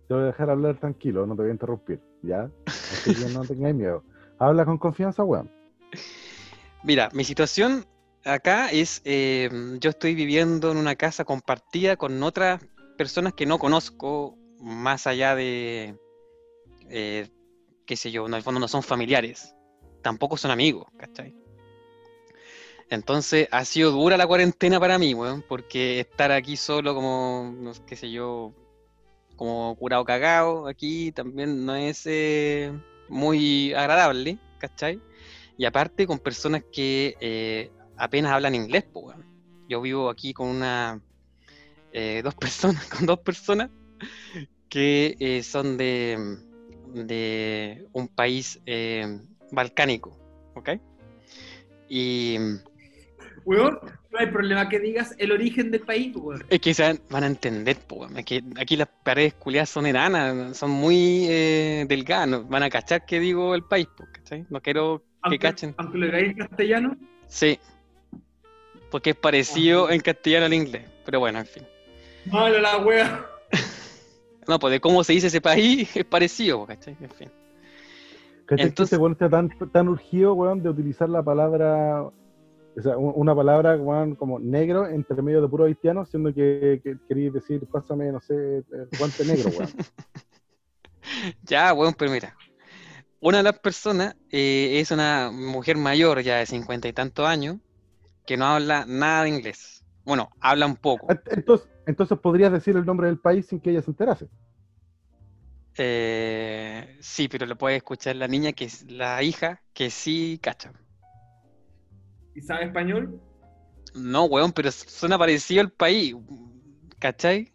Te voy a dejar hablar tranquilo, no te voy a interrumpir, ¿ya? Así que no tengáis miedo. Habla con confianza, weón. Mira, mi situación acá es, em, yo estoy viviendo en una casa compartida con otras personas que no conozco, más allá de, eh, qué sé yo, en el fondo no son familiares, tampoco son amigos, ¿cachai? Entonces ha sido dura la cuarentena para mí, weón, porque estar aquí solo como, no sé, qué sé yo, como curado cagado aquí también no es eh, muy agradable, ¿cachai? Y aparte con personas que eh, apenas hablan inglés, pues, weón. Yo vivo aquí con una, eh, dos personas, con dos personas que eh, son de, de un país eh, balcánico, ¿ok? Y Weón, no hay problema que digas el origen del país, weón. es que se van, a entender, weón. Es que aquí las paredes culiadas son enanas, son muy eh, delgadas, no- van a cachar que digo el país, po, ¿cachai? No quiero que cachen. aunque lo digáis en castellano. Sí, porque es parecido en castellano al inglés, pero bueno, en fin. Mala la wea. No, pues de cómo se dice ese país es parecido, ¿cachai? En fin. ¿Cachai? Entonces- que weón está tan, tan urgido, weón, de utilizar la palabra, o sea, un- una palabra, weón, como negro entre medio de puro haitiano, siendo que, que querías decir, pásame, no sé, el guante negro, weón. Ya, bueno, pero mira. Una de las personas eh, es una mujer mayor, ya de cincuenta y tantos años, que no habla nada de inglés. Bueno, habla un poco. Entonces, entonces podrías decir el nombre del país sin que ella se enterase. Eh, sí, pero lo puede escuchar la niña, que es la hija, que sí cacha. ¿Y sabe español? No, weón, pero suena parecido al país. ¿Cachai?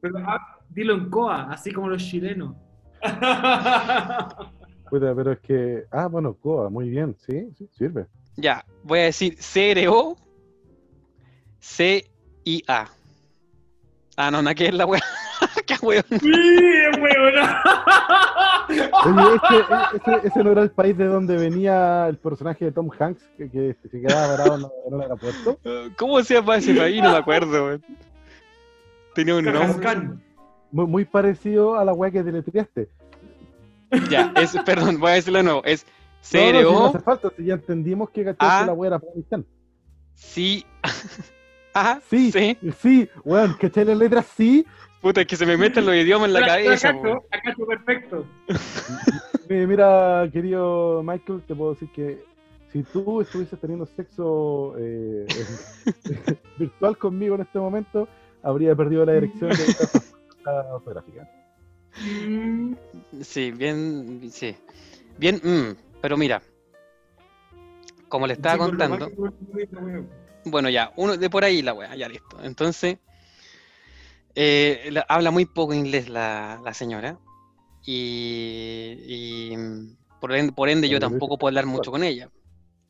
Pero ah, dilo en coa, así como los chilenos. Puta, pero es que, ah, bueno, Coa, muy bien, sí, sí, sirve. Ya, voy a decir C-R-O C-I-A. Ah, no, nada que es la weá. Qué weón. ¡Sí, weón! Oye, ese, ese- ese no era el país de donde venía el personaje de Tom Hanks, que, que se quedaba varado en, el aeropuerto. ¿Cómo se llama ese país? No me acuerdo, weón. Tenía un nombre. Muy, muy parecido a la weá que deletreaste. Ya, es, perdón, voy a decirlo de nuevo. Es No, no, si no hace falta, si ya entendimos que cachaste la weá era Afganistán. sí. Ajá, Sí, sí. sí, weón, ¿cachai la letra sí? Puta, es que se me meten los idiomas en la cabeza. la cacho perfecto. Mi- Mira, querido Michael, te puedo decir que si tú estuvieses teniendo sexo eh, virtual conmigo en este momento, habría perdido la dirección de esta. Mm, Sí, bien, sí. Bien, mm, pero mira, como le estaba sí, con lo contando, bueno, ya, uno de por ahí la wea, ya listo. Entonces, eh, la- habla muy poco inglés la, la señora y, y, mm, por ende, por ende yo Pero tampoco puedo hablar mucho con ella.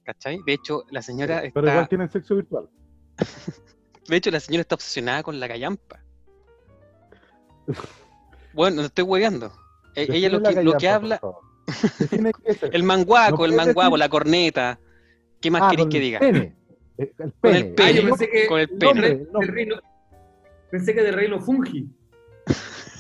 ¿Cachai? De hecho, la señora Pero igual está, tienen sexo virtual. de hecho, la señora está obsesionada con la callampa. Bueno, no estoy hueveando. E- Ella lo que, lo que habla, el manguaco, ¿No el decir? la corneta. ¿Qué más Ah, queréis con que diga? Pene. Eh, El Con pene. el Ah, pene. yo pensé que Con el de pene. rey- No. de reino- pensé que de reino fungi.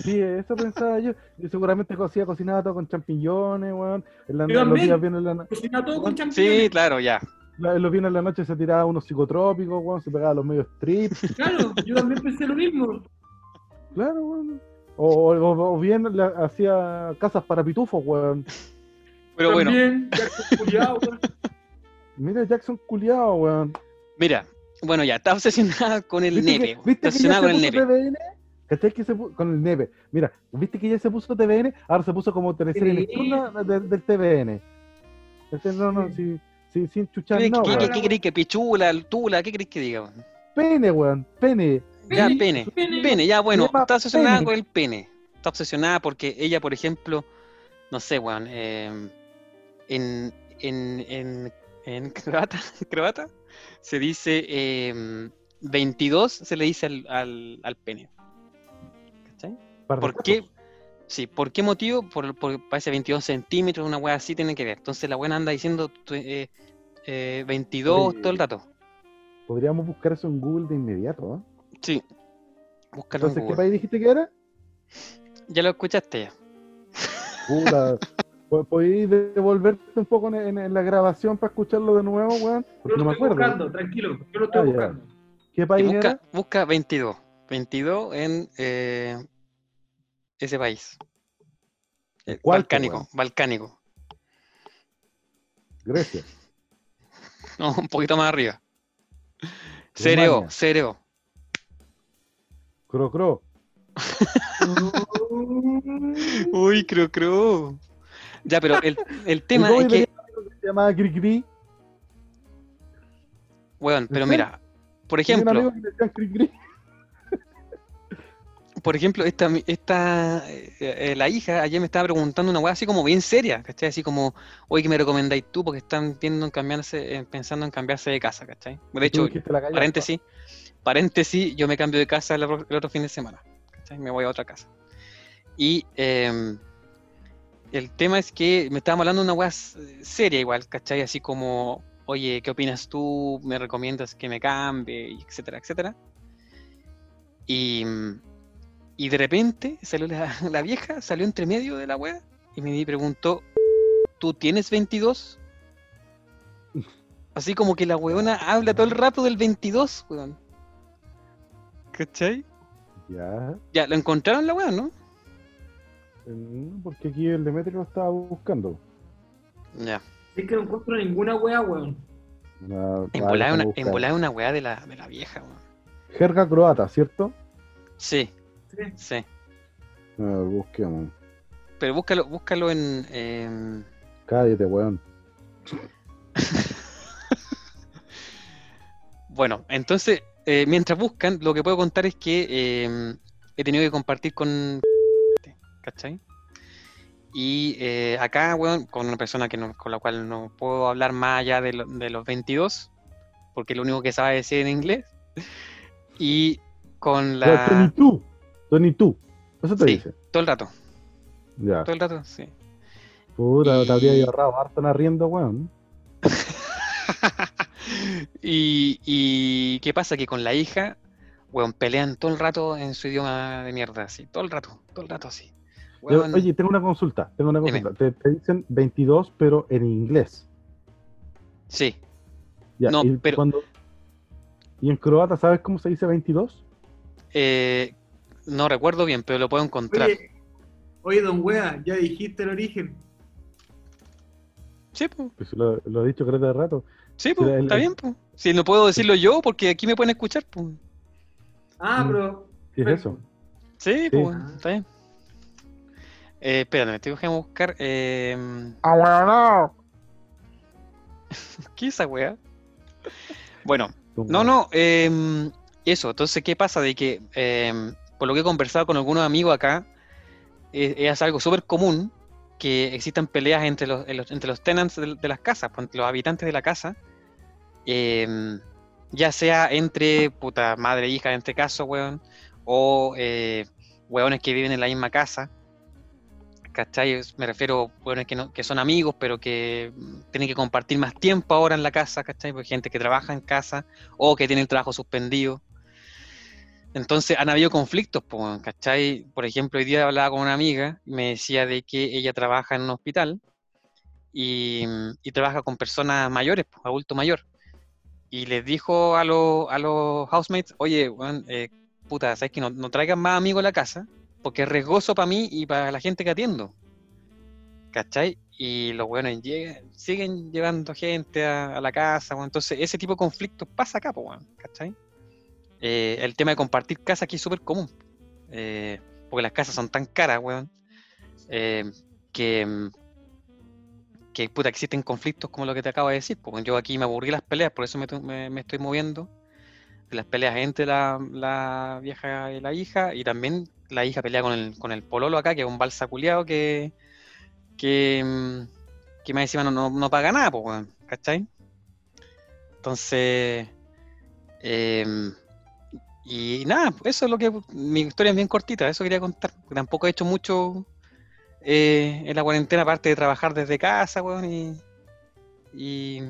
Sí, eso pensaba yo. Yo seguramente cocía, cocinaba todo con champiñones, weón. En la, los días bien en la, no- Cocina todo con Sí, champiñones. claro, ya. la- los viernes en la noche se tiraba unos psicotrópicos, weón, se pegaba los medios strips. Claro, yo también pensé lo mismo. Claro, weón. O, o- o bien le hacía casas para pitufos, weón. Pero bueno, También, culiao, weón. Mira Jackson culiado, weón. mira, bueno, ya, está obsesionada con el ¿Viste nepe. ¿viste que ya obsesionada se con el puso nepe. TVN? ¿Cachai que se puso con el nepe? Mira, ¿viste que ya se puso TVN? Ahora se puso como Sí. nocturna de- del TVN. Este, no, no, sí, sí, sin chuchar, ¿Qué, no, qué- qué- qué queréis que pichula, tula? ¿Qué queréis que diga? weón? Pene, weón, pene. Ya, Pene, pene. pene. Ya, bueno, está obsesionada pene. con el pene. Está obsesionada porque ella, por ejemplo, no sé, weón, eh, en, en, en, en croata, croata se dice eh, 22, se le dice al, al, al pene. ¿Cachai? ¿Por qué? Sí, ¿por qué motivo? Por, por parece 22 centímetros, una weá así tiene que ver. Entonces la buena anda diciendo eh, eh, 22 Oye. todo el rato. Podríamos buscar eso en Google de inmediato, ¿eh? Sí. Búscalo en Entonces, ¿qué Google. país dijiste que era? Ya lo escuchaste ya. Puta. ¿po- ¿Podéis devolverte un poco en, en- en la grabación para escucharlo de nuevo, weón? Yo Porque lo no me estoy acuerdo. buscando, tranquilo, yo lo estoy Ah, ya. buscando. ¿Qué país busca, era? busca 22. 22 en eh, ese país. Eh, ¿Cuál, balcánico, weón? balcánico. Grecia. No, un poquito más arriba. Cereo, cereo. Cro, cro. Uy, creo, creo. Ya, pero el, el tema ¿Y cómo es que, se llamaba Cri? weón, pero ¿En mira, por ejemplo, por ejemplo, esta, esta eh, eh, la hija ayer me estaba preguntando una weá así como bien seria, ¿cachai? Así como, oye, ¿qué me recomendáis tú? Porque están viendo en cambiarse, eh, pensando en cambiarse de casa, ¿cachai? De hecho, paréntesis, paréntesis, yo me cambio de casa el, otro- el otro fin de semana, ¿cachai? Me voy a otra casa. Y em, el tema es que me estábamos hablando de una weá seria igual, ¿cachai? Así como, oye, ¿qué opinas tú? ¿Me recomiendas que me cambie? Etcétera, etcétera. Y, y de repente salió la, la vieja, salió entre medio de la weá y me preguntó, ¿tú tienes 22? Así como que la weona habla todo el rato del 22, weón. ¿Cachai? Ya. Ya, lo encontraron la weá, ¿no? Mm, Porque aquí el Demetrio lo estaba buscando. Ya. Es que no encuentro ninguna wea, weón. Una, En una, en una weá de la, de la vieja, weón. Jerga croata, ¿cierto? Sí, Sí. sí. A ver, busquemos. Pero búscalo, búscalo en. em, Cállate, weón. Bueno, entonces, eh, mientras buscan, lo que puedo contar es que em, he tenido que compartir con. ¿Cachai? Y eh, acá, weón, con una persona que no- con la cual no puedo hablar más allá de, lo- de los 22, porque lo único que sabe decir en inglés. Y con Tony la. tú. Tony tú. Eso te Sí. dice. Todo el rato, Ya. todo el rato, sí. Puta, Y- te habría ahorrado harto en arriendo, weón. y, y qué pasa que con la hija weón, pelean todo el rato en su idioma de mierda, así, todo el rato, todo el rato así. Yo- Oye, tengo una consulta, tengo una consulta. Te, te dicen 22, pero en inglés. sí, Ya, No, y pero- cuando- ¿Y en croata sabes cómo se dice 22? eh, no recuerdo bien, pero lo puedo encontrar. Oye, oye, don Wea, ya dijiste el origen. Sí, pues, Pues lo, lo he dicho creo de rato. sí, pues, está el- bien, pues. Si no puedo decirlo yo, porque aquí me pueden escuchar, pues. Ah, Mm. pero. ¿Qué es eso? Sí, Sí. pues, está bien. Eh, espérame, me tengo que buscar. Eh, ¿Qué es esa weá? Bueno, no, no, em, eso. Entonces, ¿qué pasa? De que, em, por lo que he conversado con algunos amigos acá, eh, es algo súper común que existan peleas entre los, en los- entre los tenants de, de las casas, pues, entre los habitantes de la casa, em, ya sea entre puta madre e hija en este caso, weón, o eh, weones que viven en la misma casa. ¿Cachai? Me refiero weones que, que son amigos, pero que mm, tienen que compartir más tiempo ahora en la casa, ¿cachai? Porque gente que trabaja en casa o que tiene el trabajo suspendido. Entonces han habido conflictos, ¿cachai? Por ejemplo, hoy día hablaba con una amiga me decía de que ella trabaja en un hospital y, trabaja con personas mayores, adulto mayor. Y les dijo a, los a los housemates, oye, weón, eh, puta, ¿sabes que no, no traigan más amigos a la casa? Porque es riesgoso para mí y para la gente que atiendo. ¿Cachai? Y los weones llegan- siguen llevando gente a, la casa, weón. entonces ese tipo de conflictos pasa acá, po, weón, ¿cachai? Eh, el tema de compartir casa aquí es súper común, eh, porque las casas son tan caras, weón, eh, que, que puta, existen conflictos como lo que te acabo de decir. Porque yo aquí me aburrí las peleas, por eso me estoy moviendo. Las peleas entre la, la vieja y la hija, y también la hija pelea con el, con el pololo acá, que es un balsa culiao que, que, mm, que más encima no, no, paga nada, pues, ¿cachai? Entonces, em, y nada, pues, eso es lo que mi historia es bien cortita, eso quería contar. Tampoco he hecho mucho eh, en la cuarentena, aparte de trabajar desde casa, weón, y,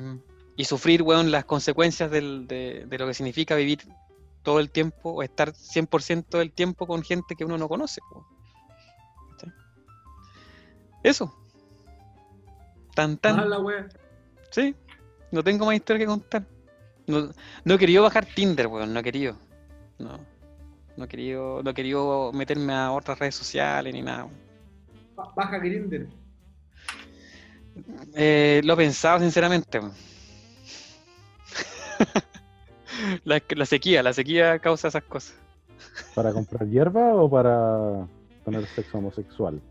y sufrir, weón, las consecuencias del- de, de lo que significa vivir todo el tiempo o estar 100% del tiempo con gente que uno no conoce. weón. ¿Cachai? Eso. Tan, tan. Mala, wea. Sí, no tengo más historia que contar. No, no he querido bajar Tinder, weón, no he querido. No. No he querido, no he querido meterme a otras redes sociales ni nada. weón. Ba- Baja Grinder. Eh, lo he pensado sinceramente. weón. la, la sequía, la sequía causa esas cosas. ¿Para comprar hierba o para tener sexo homosexual?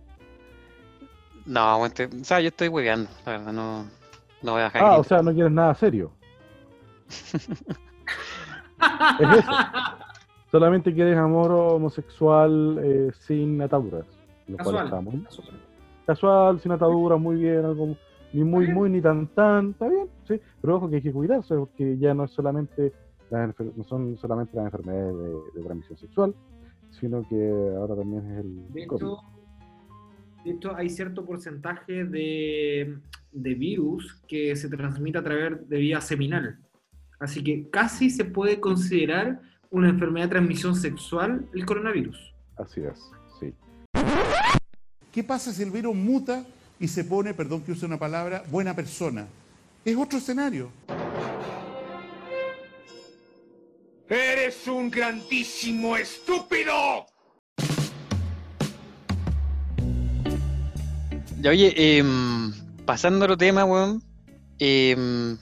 No, o sea, yo estoy hueveando, la verdad, no, no voy a bajar Ah, o sea, no quieres nada serio. Es eso. Solamente quieres amor homosexual eh, sin ataduras. Lo Casual. casual, sin ataduras, muy bien, algo ni muy, muy, ni tan, tan, está bien, sí. Pero ojo que hay que cuidarse porque ya no es solamente las no son solamente las enfermedades de, de transmisión sexual, sino que ahora también es el De COVID. hecho, de hecho, hay cierto porcentaje de, de virus que se transmite a través de vía seminal. Así que casi se puede considerar una enfermedad de transmisión sexual el coronavirus. Así es, sí. ¿Qué pasa si el virus muta y se pone, perdón que use una palabra, buena persona? Es otro escenario. ¡Eres un grandísimo estúpido! Ya, oye, em, pasando a otro tema, weón. em,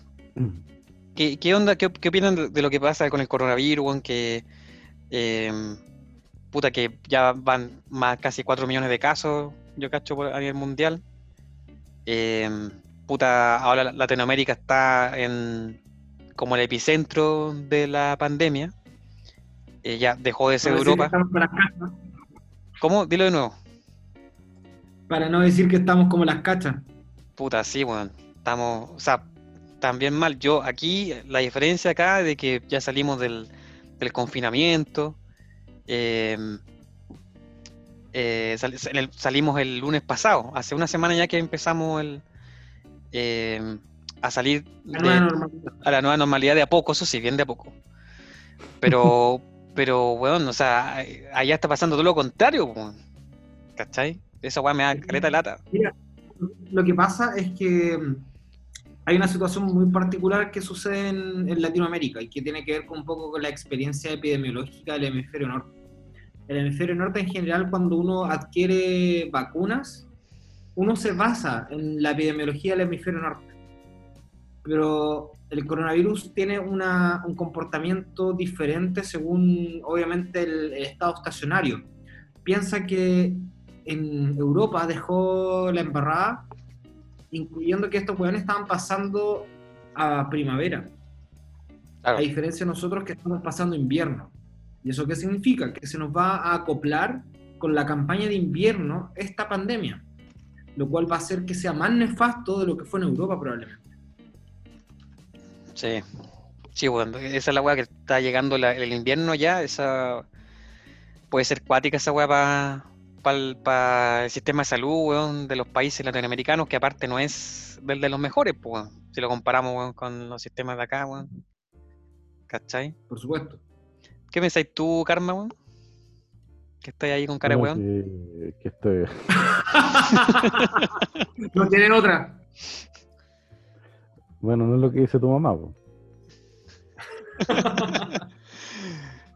¿qué, qué onda? ¿Qué, qué opinan de, lo que pasa con el coronavirus, weón? Que, em, puta, que ya van más casi 4 millones de casos, yo cacho, por- a nivel mundial. Em, puta, ahora la- Latinoamérica está en como el epicentro de la pandemia. Eh, ya dejó de ser Para Europa. estamos como las cachas. ¿Cómo? Dilo de nuevo. Para no decir que estamos como las cachas. Puta, sí, weón. Estamos, o sea, también mal. Yo aquí, la diferencia acá de que ya salimos del, del confinamiento. eh, eh, sal- salimos el lunes pasado, hace una semana ya que empezamos el, eh, a salir de- a la nueva normalidad de a poco, eso sí, bien de a poco. Pero, Pero, weón, o sea, allá está pasando todo lo contrario, weón. ¿Cachai? Esa weá me da caleta de lata. Mira, lo que pasa es que mm, hay una situación muy particular que sucede en, en Latinoamérica y que tiene que ver con un poco con la experiencia epidemiológica del hemisferio norte. El hemisferio norte en general, cuando uno adquiere vacunas, uno se basa en la epidemiología del hemisferio norte. Pero el coronavirus tiene una- un comportamiento diferente según, obviamente, el, el estado estacionario. Piensa que en Europa dejó la embarrada, incluyendo que estos hueones estaban pasando a primavera, Claro. a diferencia de nosotros que estamos pasando invierno. ¿Y eso qué significa? Que se nos va a acoplar con la campaña de invierno esta pandemia, lo cual va a hacer que sea más nefasto de lo que fue en Europa probablemente. Sí. Sí, weón. Esa es la weá que está llegando la- el invierno ya. Esa puede ser cuática esa weá para el, sistema de salud, weón, de los países latinoamericanos, que aparte no es del de los mejores, pues. Si lo comparamos, weón, con los sistemas de acá, weón. ¿Cachai? Por supuesto. ¿Qué pensáis tú, Karma, weón? Que estás ahí con cara de weón. que, que estoy... No tienen otra. Bueno, no es lo que dice tu mamá, po.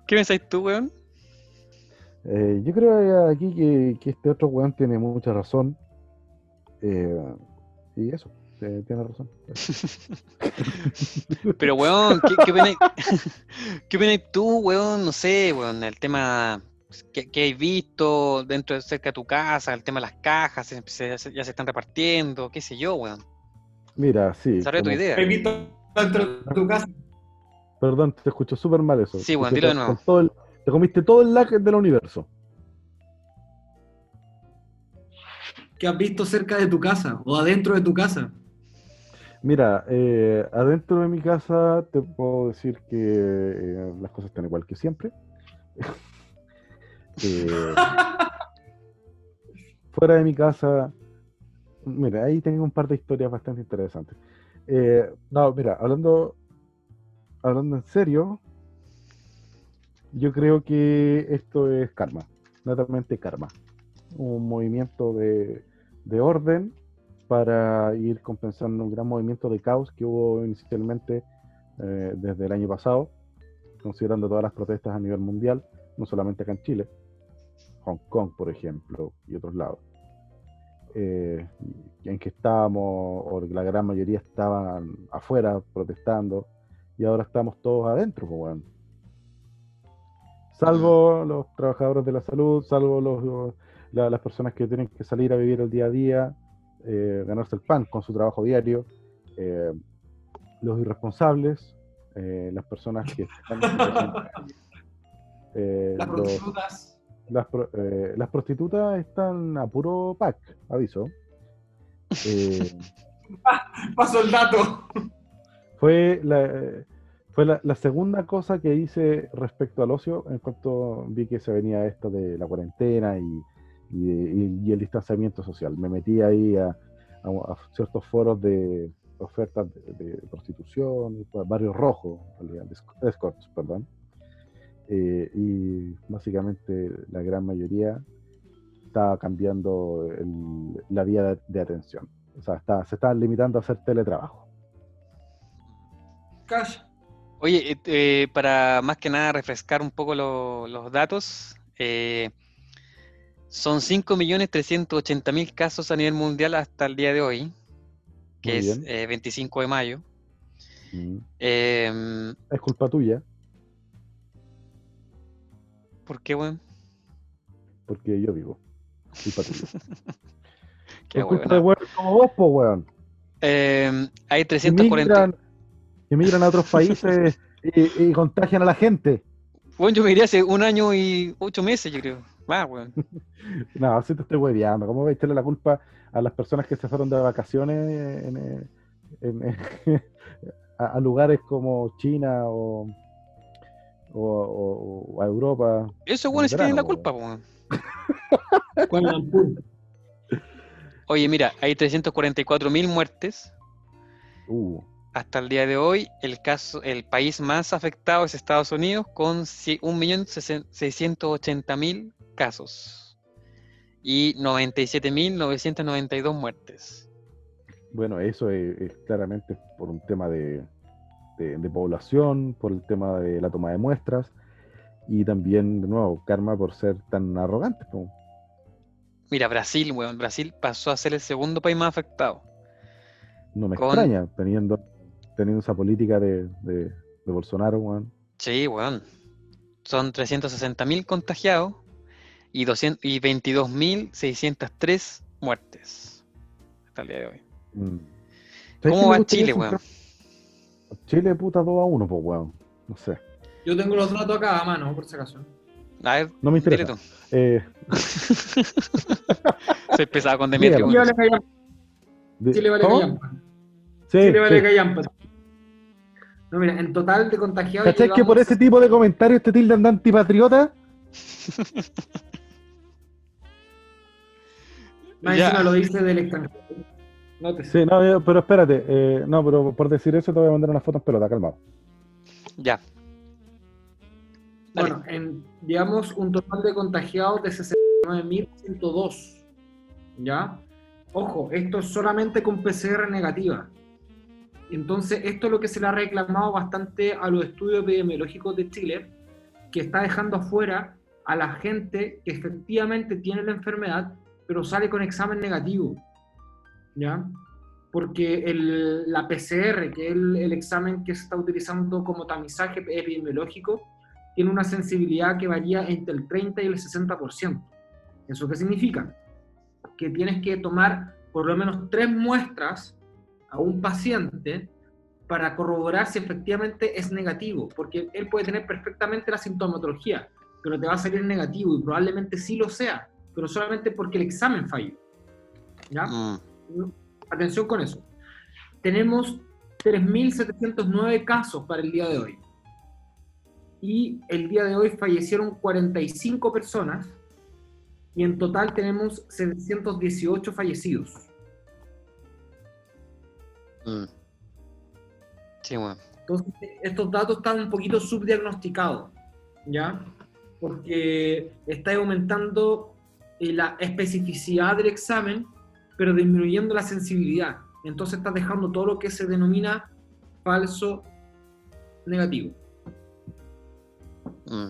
¿Qué pensáis tú, weón? Eh, yo creo aquí que, que este otro weón tiene mucha razón. Eh, y eso, eh, tiene razón. Pero, weón, ¿qué, qué opináis tú, weón? No sé, weón, el tema que, que has visto dentro de cerca de tu casa, el tema de las cajas, se- se- se- ya se están repartiendo, qué sé yo, weón. Mira, sí. Desarrolla tu como- idea. He visto dentro de tu casa. Perdón, te escucho súper mal eso. Sí, weón, Te- dilo de nuevo. todo el- te comiste todo el lag del universo. que has visto cerca de tu casa o adentro de tu casa. Mira, eh, adentro de mi casa te puedo decir que eh, las cosas están igual que siempre. Eh, fuera de mi casa, mira, ahí tengo un par de historias bastante interesantes. Eh, no, mira, hablando, hablando en serio, yo creo que esto es karma, netamente karma. Un movimiento de, de orden para ir compensando un gran movimiento de caos que hubo inicialmente eh, desde el año pasado, considerando todas las protestas a nivel mundial, no solamente acá en Chile, Hong Kong, por ejemplo, y otros lados, eh, en que estábamos, o la gran mayoría estaban afuera protestando, y ahora estamos todos adentro, pues, weón. Salvo los trabajadores de la salud, salvo los, los- la- las personas que tienen que salir a vivir el día a día, eh, ganarse el pan con su trabajo diario, eh, los irresponsables, las personas que están Las prostitutas. Las, pro- eh, las prostitutas están a puro pack, aviso. Eh, Paso el dato. fue la, fue la, la segunda cosa que hice respecto al ocio en cuanto vi que se venía esto de la cuarentena y, y, y- y el distanciamiento social. Me metí ahí a, a- a ciertos foros de ofertas de, de prostitución, barrios rojos, en realidad, de esc- escorts, perdón. Eh, y básicamente la gran mayoría está cambiando el- la vía de, de atención. O sea, está, se están limitando a hacer teletrabajo. Cash. Oye, eh, eh, para más que nada refrescar un poco lo- los datos, eh, son 5.380.000 casos a nivel mundial hasta el día de hoy, que es eh, 25 de mayo. Mm. Em, Es culpa tuya, ¿por qué, weón? porque yo vivo. Tuya. Qué Por culpa de weón como vos, po, weón. Em, hay Que 340. migran, que migran a otros países y, y contagian a la gente. Bueno, yo me iría hace un año y ocho meses, yo creo. Más, weón. No, así te estoy hueveando. ¿Cómo voy a echarle la culpa a las personas que se fueron de vacaciones en, en- a, a lugares como China o, o- o- o a Europa? Esos weones sí tienen la culpa, weón. Oye, mira, hay 344.000 muertes Uh, hasta el día de hoy, el caso, el país más afectado es Estados Unidos con ci- 1.680.000 casos y 97.992 muertes. Bueno, eso es, es claramente por un tema de, de- de población, por el tema de la toma de muestras y también, de nuevo, karma por ser tan arrogantes. po. Mira, Brasil, weón, Brasil pasó a ser el segundo país más afectado. No me Con- extraña, teniendo, teniendo esa política de, de, de Bolsonaro, weón. Sí, weón. Son 360.000 contagiados y, 200 y 22.603 muertes hasta el día de hoy. Mm. ¿Sabes ¿Cómo va Chile, weón? Chile, puta, 2 a 1, pues, weón. No sé. Yo tengo los datos acá a mano, por si acaso. A ver, No me interesa. Eh, Soy pesado con Demetrio. Chile vale callampa. de- Chile vale callampa. Sí, Chile vale sí. callampa. No, mira, en total de contagiados. ¿Cachai que por llevamos- ese tipo de comentarios te tildan de antipatriota? Más Ya. encima lo dice del extranjero. Sí, no, yo- pero espérate. eh, no, pero por decir eso te voy a mandar unas fotos en pelota, calmado. Ya. Dale. Bueno, en, digamos un total de contagiados de 69.102. ¿Ya? Ojo, esto es solamente con PCR negativa. Entonces, esto es lo que se le ha reclamado bastante a los estudios epidemiológicos de Chile, que está dejando afuera a la gente que efectivamente tiene la enfermedad, pero sale con examen negativo. ¿Ya? Porque el- la PCR, que es el, el examen que se está utilizando como tamizaje epidemiológico, tiene una sensibilidad que varía entre el 30 y el 60%. ¿Eso qué significa? Que tienes que tomar por lo menos tres muestras a un paciente para corroborar si efectivamente es negativo, porque él puede tener perfectamente la sintomatología, pero te va a salir negativo y probablemente sí lo sea, pero solamente porque el examen falló. ¿Ya? Mm, Atención con eso. Tenemos 3.709 casos para el día de hoy. Y el día de hoy fallecieron 45 personas y en total tenemos 718 fallecidos. mm. Sí, weón. Entonces, estos datos están un poquito subdiagnosticados, ¿ya? Porque está aumentando eh, la especificidad del examen, pero disminuyendo la sensibilidad. Entonces está dejando todo lo que se denomina falso negativo. Mm.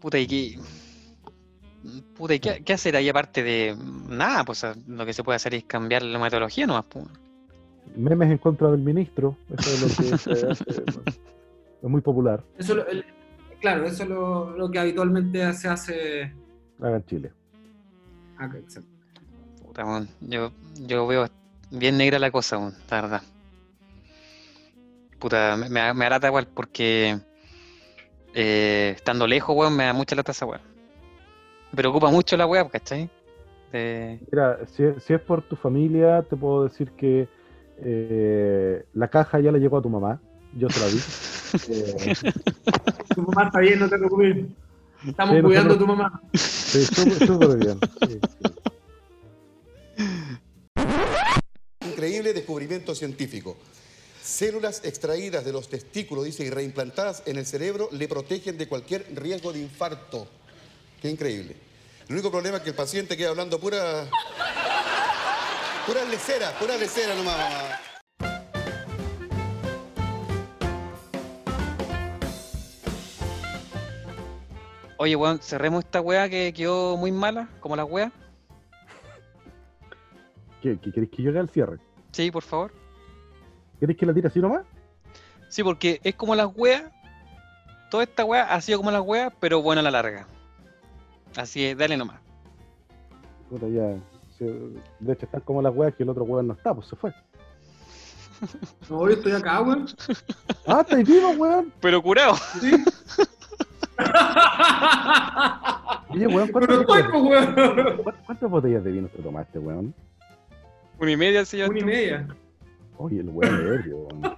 Puta, ¿y qué? Puta, ¿y qué, qué hacer ahí aparte de nada? Pues lo que se puede hacer es cambiar la metodología nomás. pues. Memes en contra del ministro. Eso es lo que se hace, Es muy popular Eso lo- el- claro, eso es lo, lo que habitualmente se hace acá en Chile. acá. exacto. Puta, Yo, yo veo bien negra la cosa, weón, la verdad. Puta, me, me, lata igual porque eh, estando lejos, weón, me da mucha lata esa weón. Me preocupa mucho la weá, ¿cachai? De- Mira, si, es- si es por tu familia, te puedo decir que eh, la caja ya le llegó a tu mamá. Yo se la vi. Eh, Tu mamá está bien, no te preocupes. Estamos Sí, no cuidando a tu mamá. sí, súper súper bien. sí, sí. Increíble descubrimiento científico. Células extraídas de los testículos, dice, y reimplantadas en el cerebro le protegen de cualquier riesgo de infarto. Qué increíble. El único problema es que el paciente queda hablando pura. pura lecera, pura lecera nomás. mamá. Oye, weón, cerremos esta weá que quedó muy mala, como la weá. ¿Qué, qué queréis que yo haga el cierre? Sí, por favor. ¿Queréis que la tire así nomás? Sí, porque es como las weas. Toda esta wea ha sido como las weas, pero buena a la larga. Así es, dale nomás. Puta, ya. sí, de hecho, están como las weas que el otro weón no está, pues se fue. No, yo estoy acá, weón. ¡Ah, estáis vivo, weón! Pero curado. Oye, weón, Pero ¿cuántas estoy, botellas, weón. ¿cuántas- cuántas botellas de vino te tomaste, weón? Una y media, sí, ya Una y media. Oye, el weón ebrio, weón.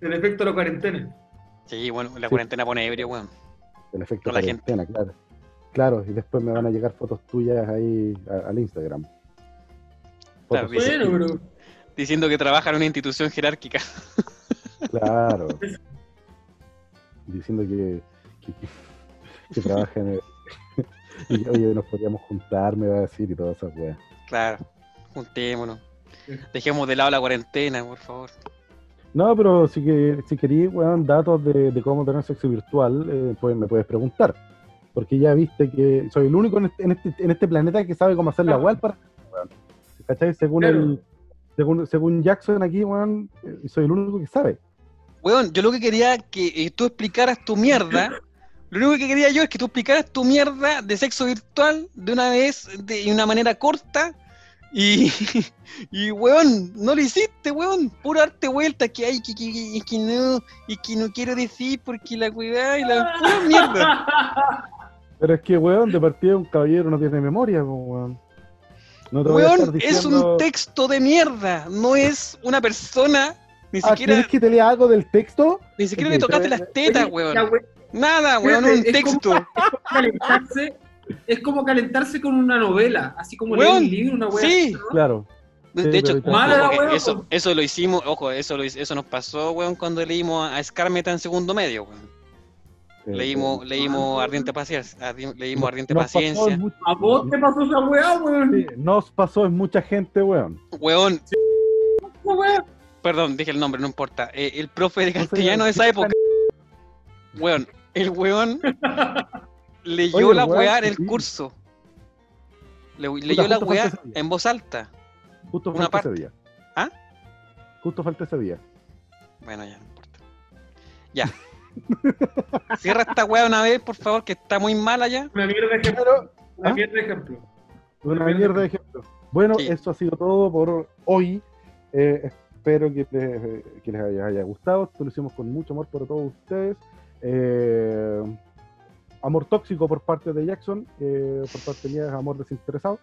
El efecto de la cuarentena. Sí, bueno, la Sí. cuarentena pone ebrio, weón. El efecto Con la gente. cuarentena, claro. Claro, y después me van a llegar fotos tuyas ahí a- al Instagram. Claro, dice- Bueno, pero Diciendo que trabaja en una institución jerárquica. Claro. Diciendo que, que, que- que trabaja en el... y, oye, nos podríamos juntar, me va a decir, y todas esas weas. Claro, juntémonos. Dejemos de lado la cuarentena, por favor. No, pero si, que, si queréis, weón, datos de, de cómo tener sexo virtual, eh, pues me puedes preguntar. Porque ya viste que soy el único en este, en este, en este planeta que sabe cómo hacer la web para. weón. ¿Cachai? Según, Claro. el, según, según Jackson aquí, weón, eh, soy el único que sabe. Weón, yo lo que quería que eh, tú explicaras tu mierda. Lo único que quería yo es que tú explicaras tu mierda de sexo virtual de una vez, de una manera corta. Y, y weón, no lo hiciste, weón. Puro darte vuelta que hay, que, que, que- que no, y que no quiero decir porque la weá y la pura mierda. Pero es que, weón, de partida un caballero no tiene memoria, weón. No te voy a estar Weón, es un texto de mierda, no es una persona. Ni Ah, siquiera, ¿quieres que te lea algo del texto? ni siquiera le tocaste las tetas, weón. la we- Nada, weón, un Espérate, es texto. calentarse, es como calentarse con una novela, así como Weón, leer un libro, una wea. sí. ¿no? Claro. De, Sí, de hecho, Mala weá, eso, eso lo hicimos, ojo, eso, lo, eso nos pasó, weón, cuando leímos a Scarmeta en segundo medio, weón. Eh, Leímos, eh, leímos Ardiente Paciencia, leímos Ardiente nos Paciencia. A vos te pasó esa weá, weón. sí, nos pasó en mucha gente, weón. Weón, weá. perdón, dije el nombre, no importa. Eh, el profe de castellano de esa ¿qué época, weón, el weón leyó Oye, la weá en el sí. curso. Le- leyó la weá en voz alta. Justo Una falta parte. ese día. ¿Ah? Justo falta ese día. Bueno, ya no importa. Ya. Cierra esta weá una vez, por favor, que está muy mala ya. Una mierda de ejemplo. Una ¿Ah? mierda de ejemplo. una mierda de ejemplo. Bueno, Sí. eso ha sido todo por hoy. Eh, espero que les, que les haya, haya gustado. Esto lo hicimos con mucho amor por todos ustedes. Eh, amor tóxico por parte de Jackson, eh, por parte mía es amor desinteresado.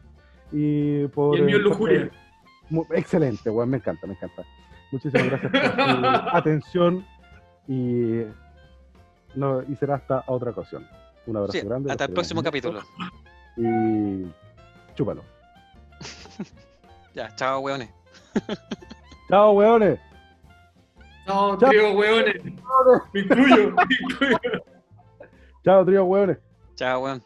Y por. Y el mío eh, es lujuria. parte- Mu- Excelente, weón, me encanta, me encanta. Muchísimas gracias por su atención y, no, y será hasta otra ocasión. Un abrazo Sí, grande. hasta el próximo capítulo. Y chúpalo. Ya, chao, weones. Chao, weones. No, Chao. trío, weones. Me incluyo, me incluyo. Chao, trío, weones. Chao, weón.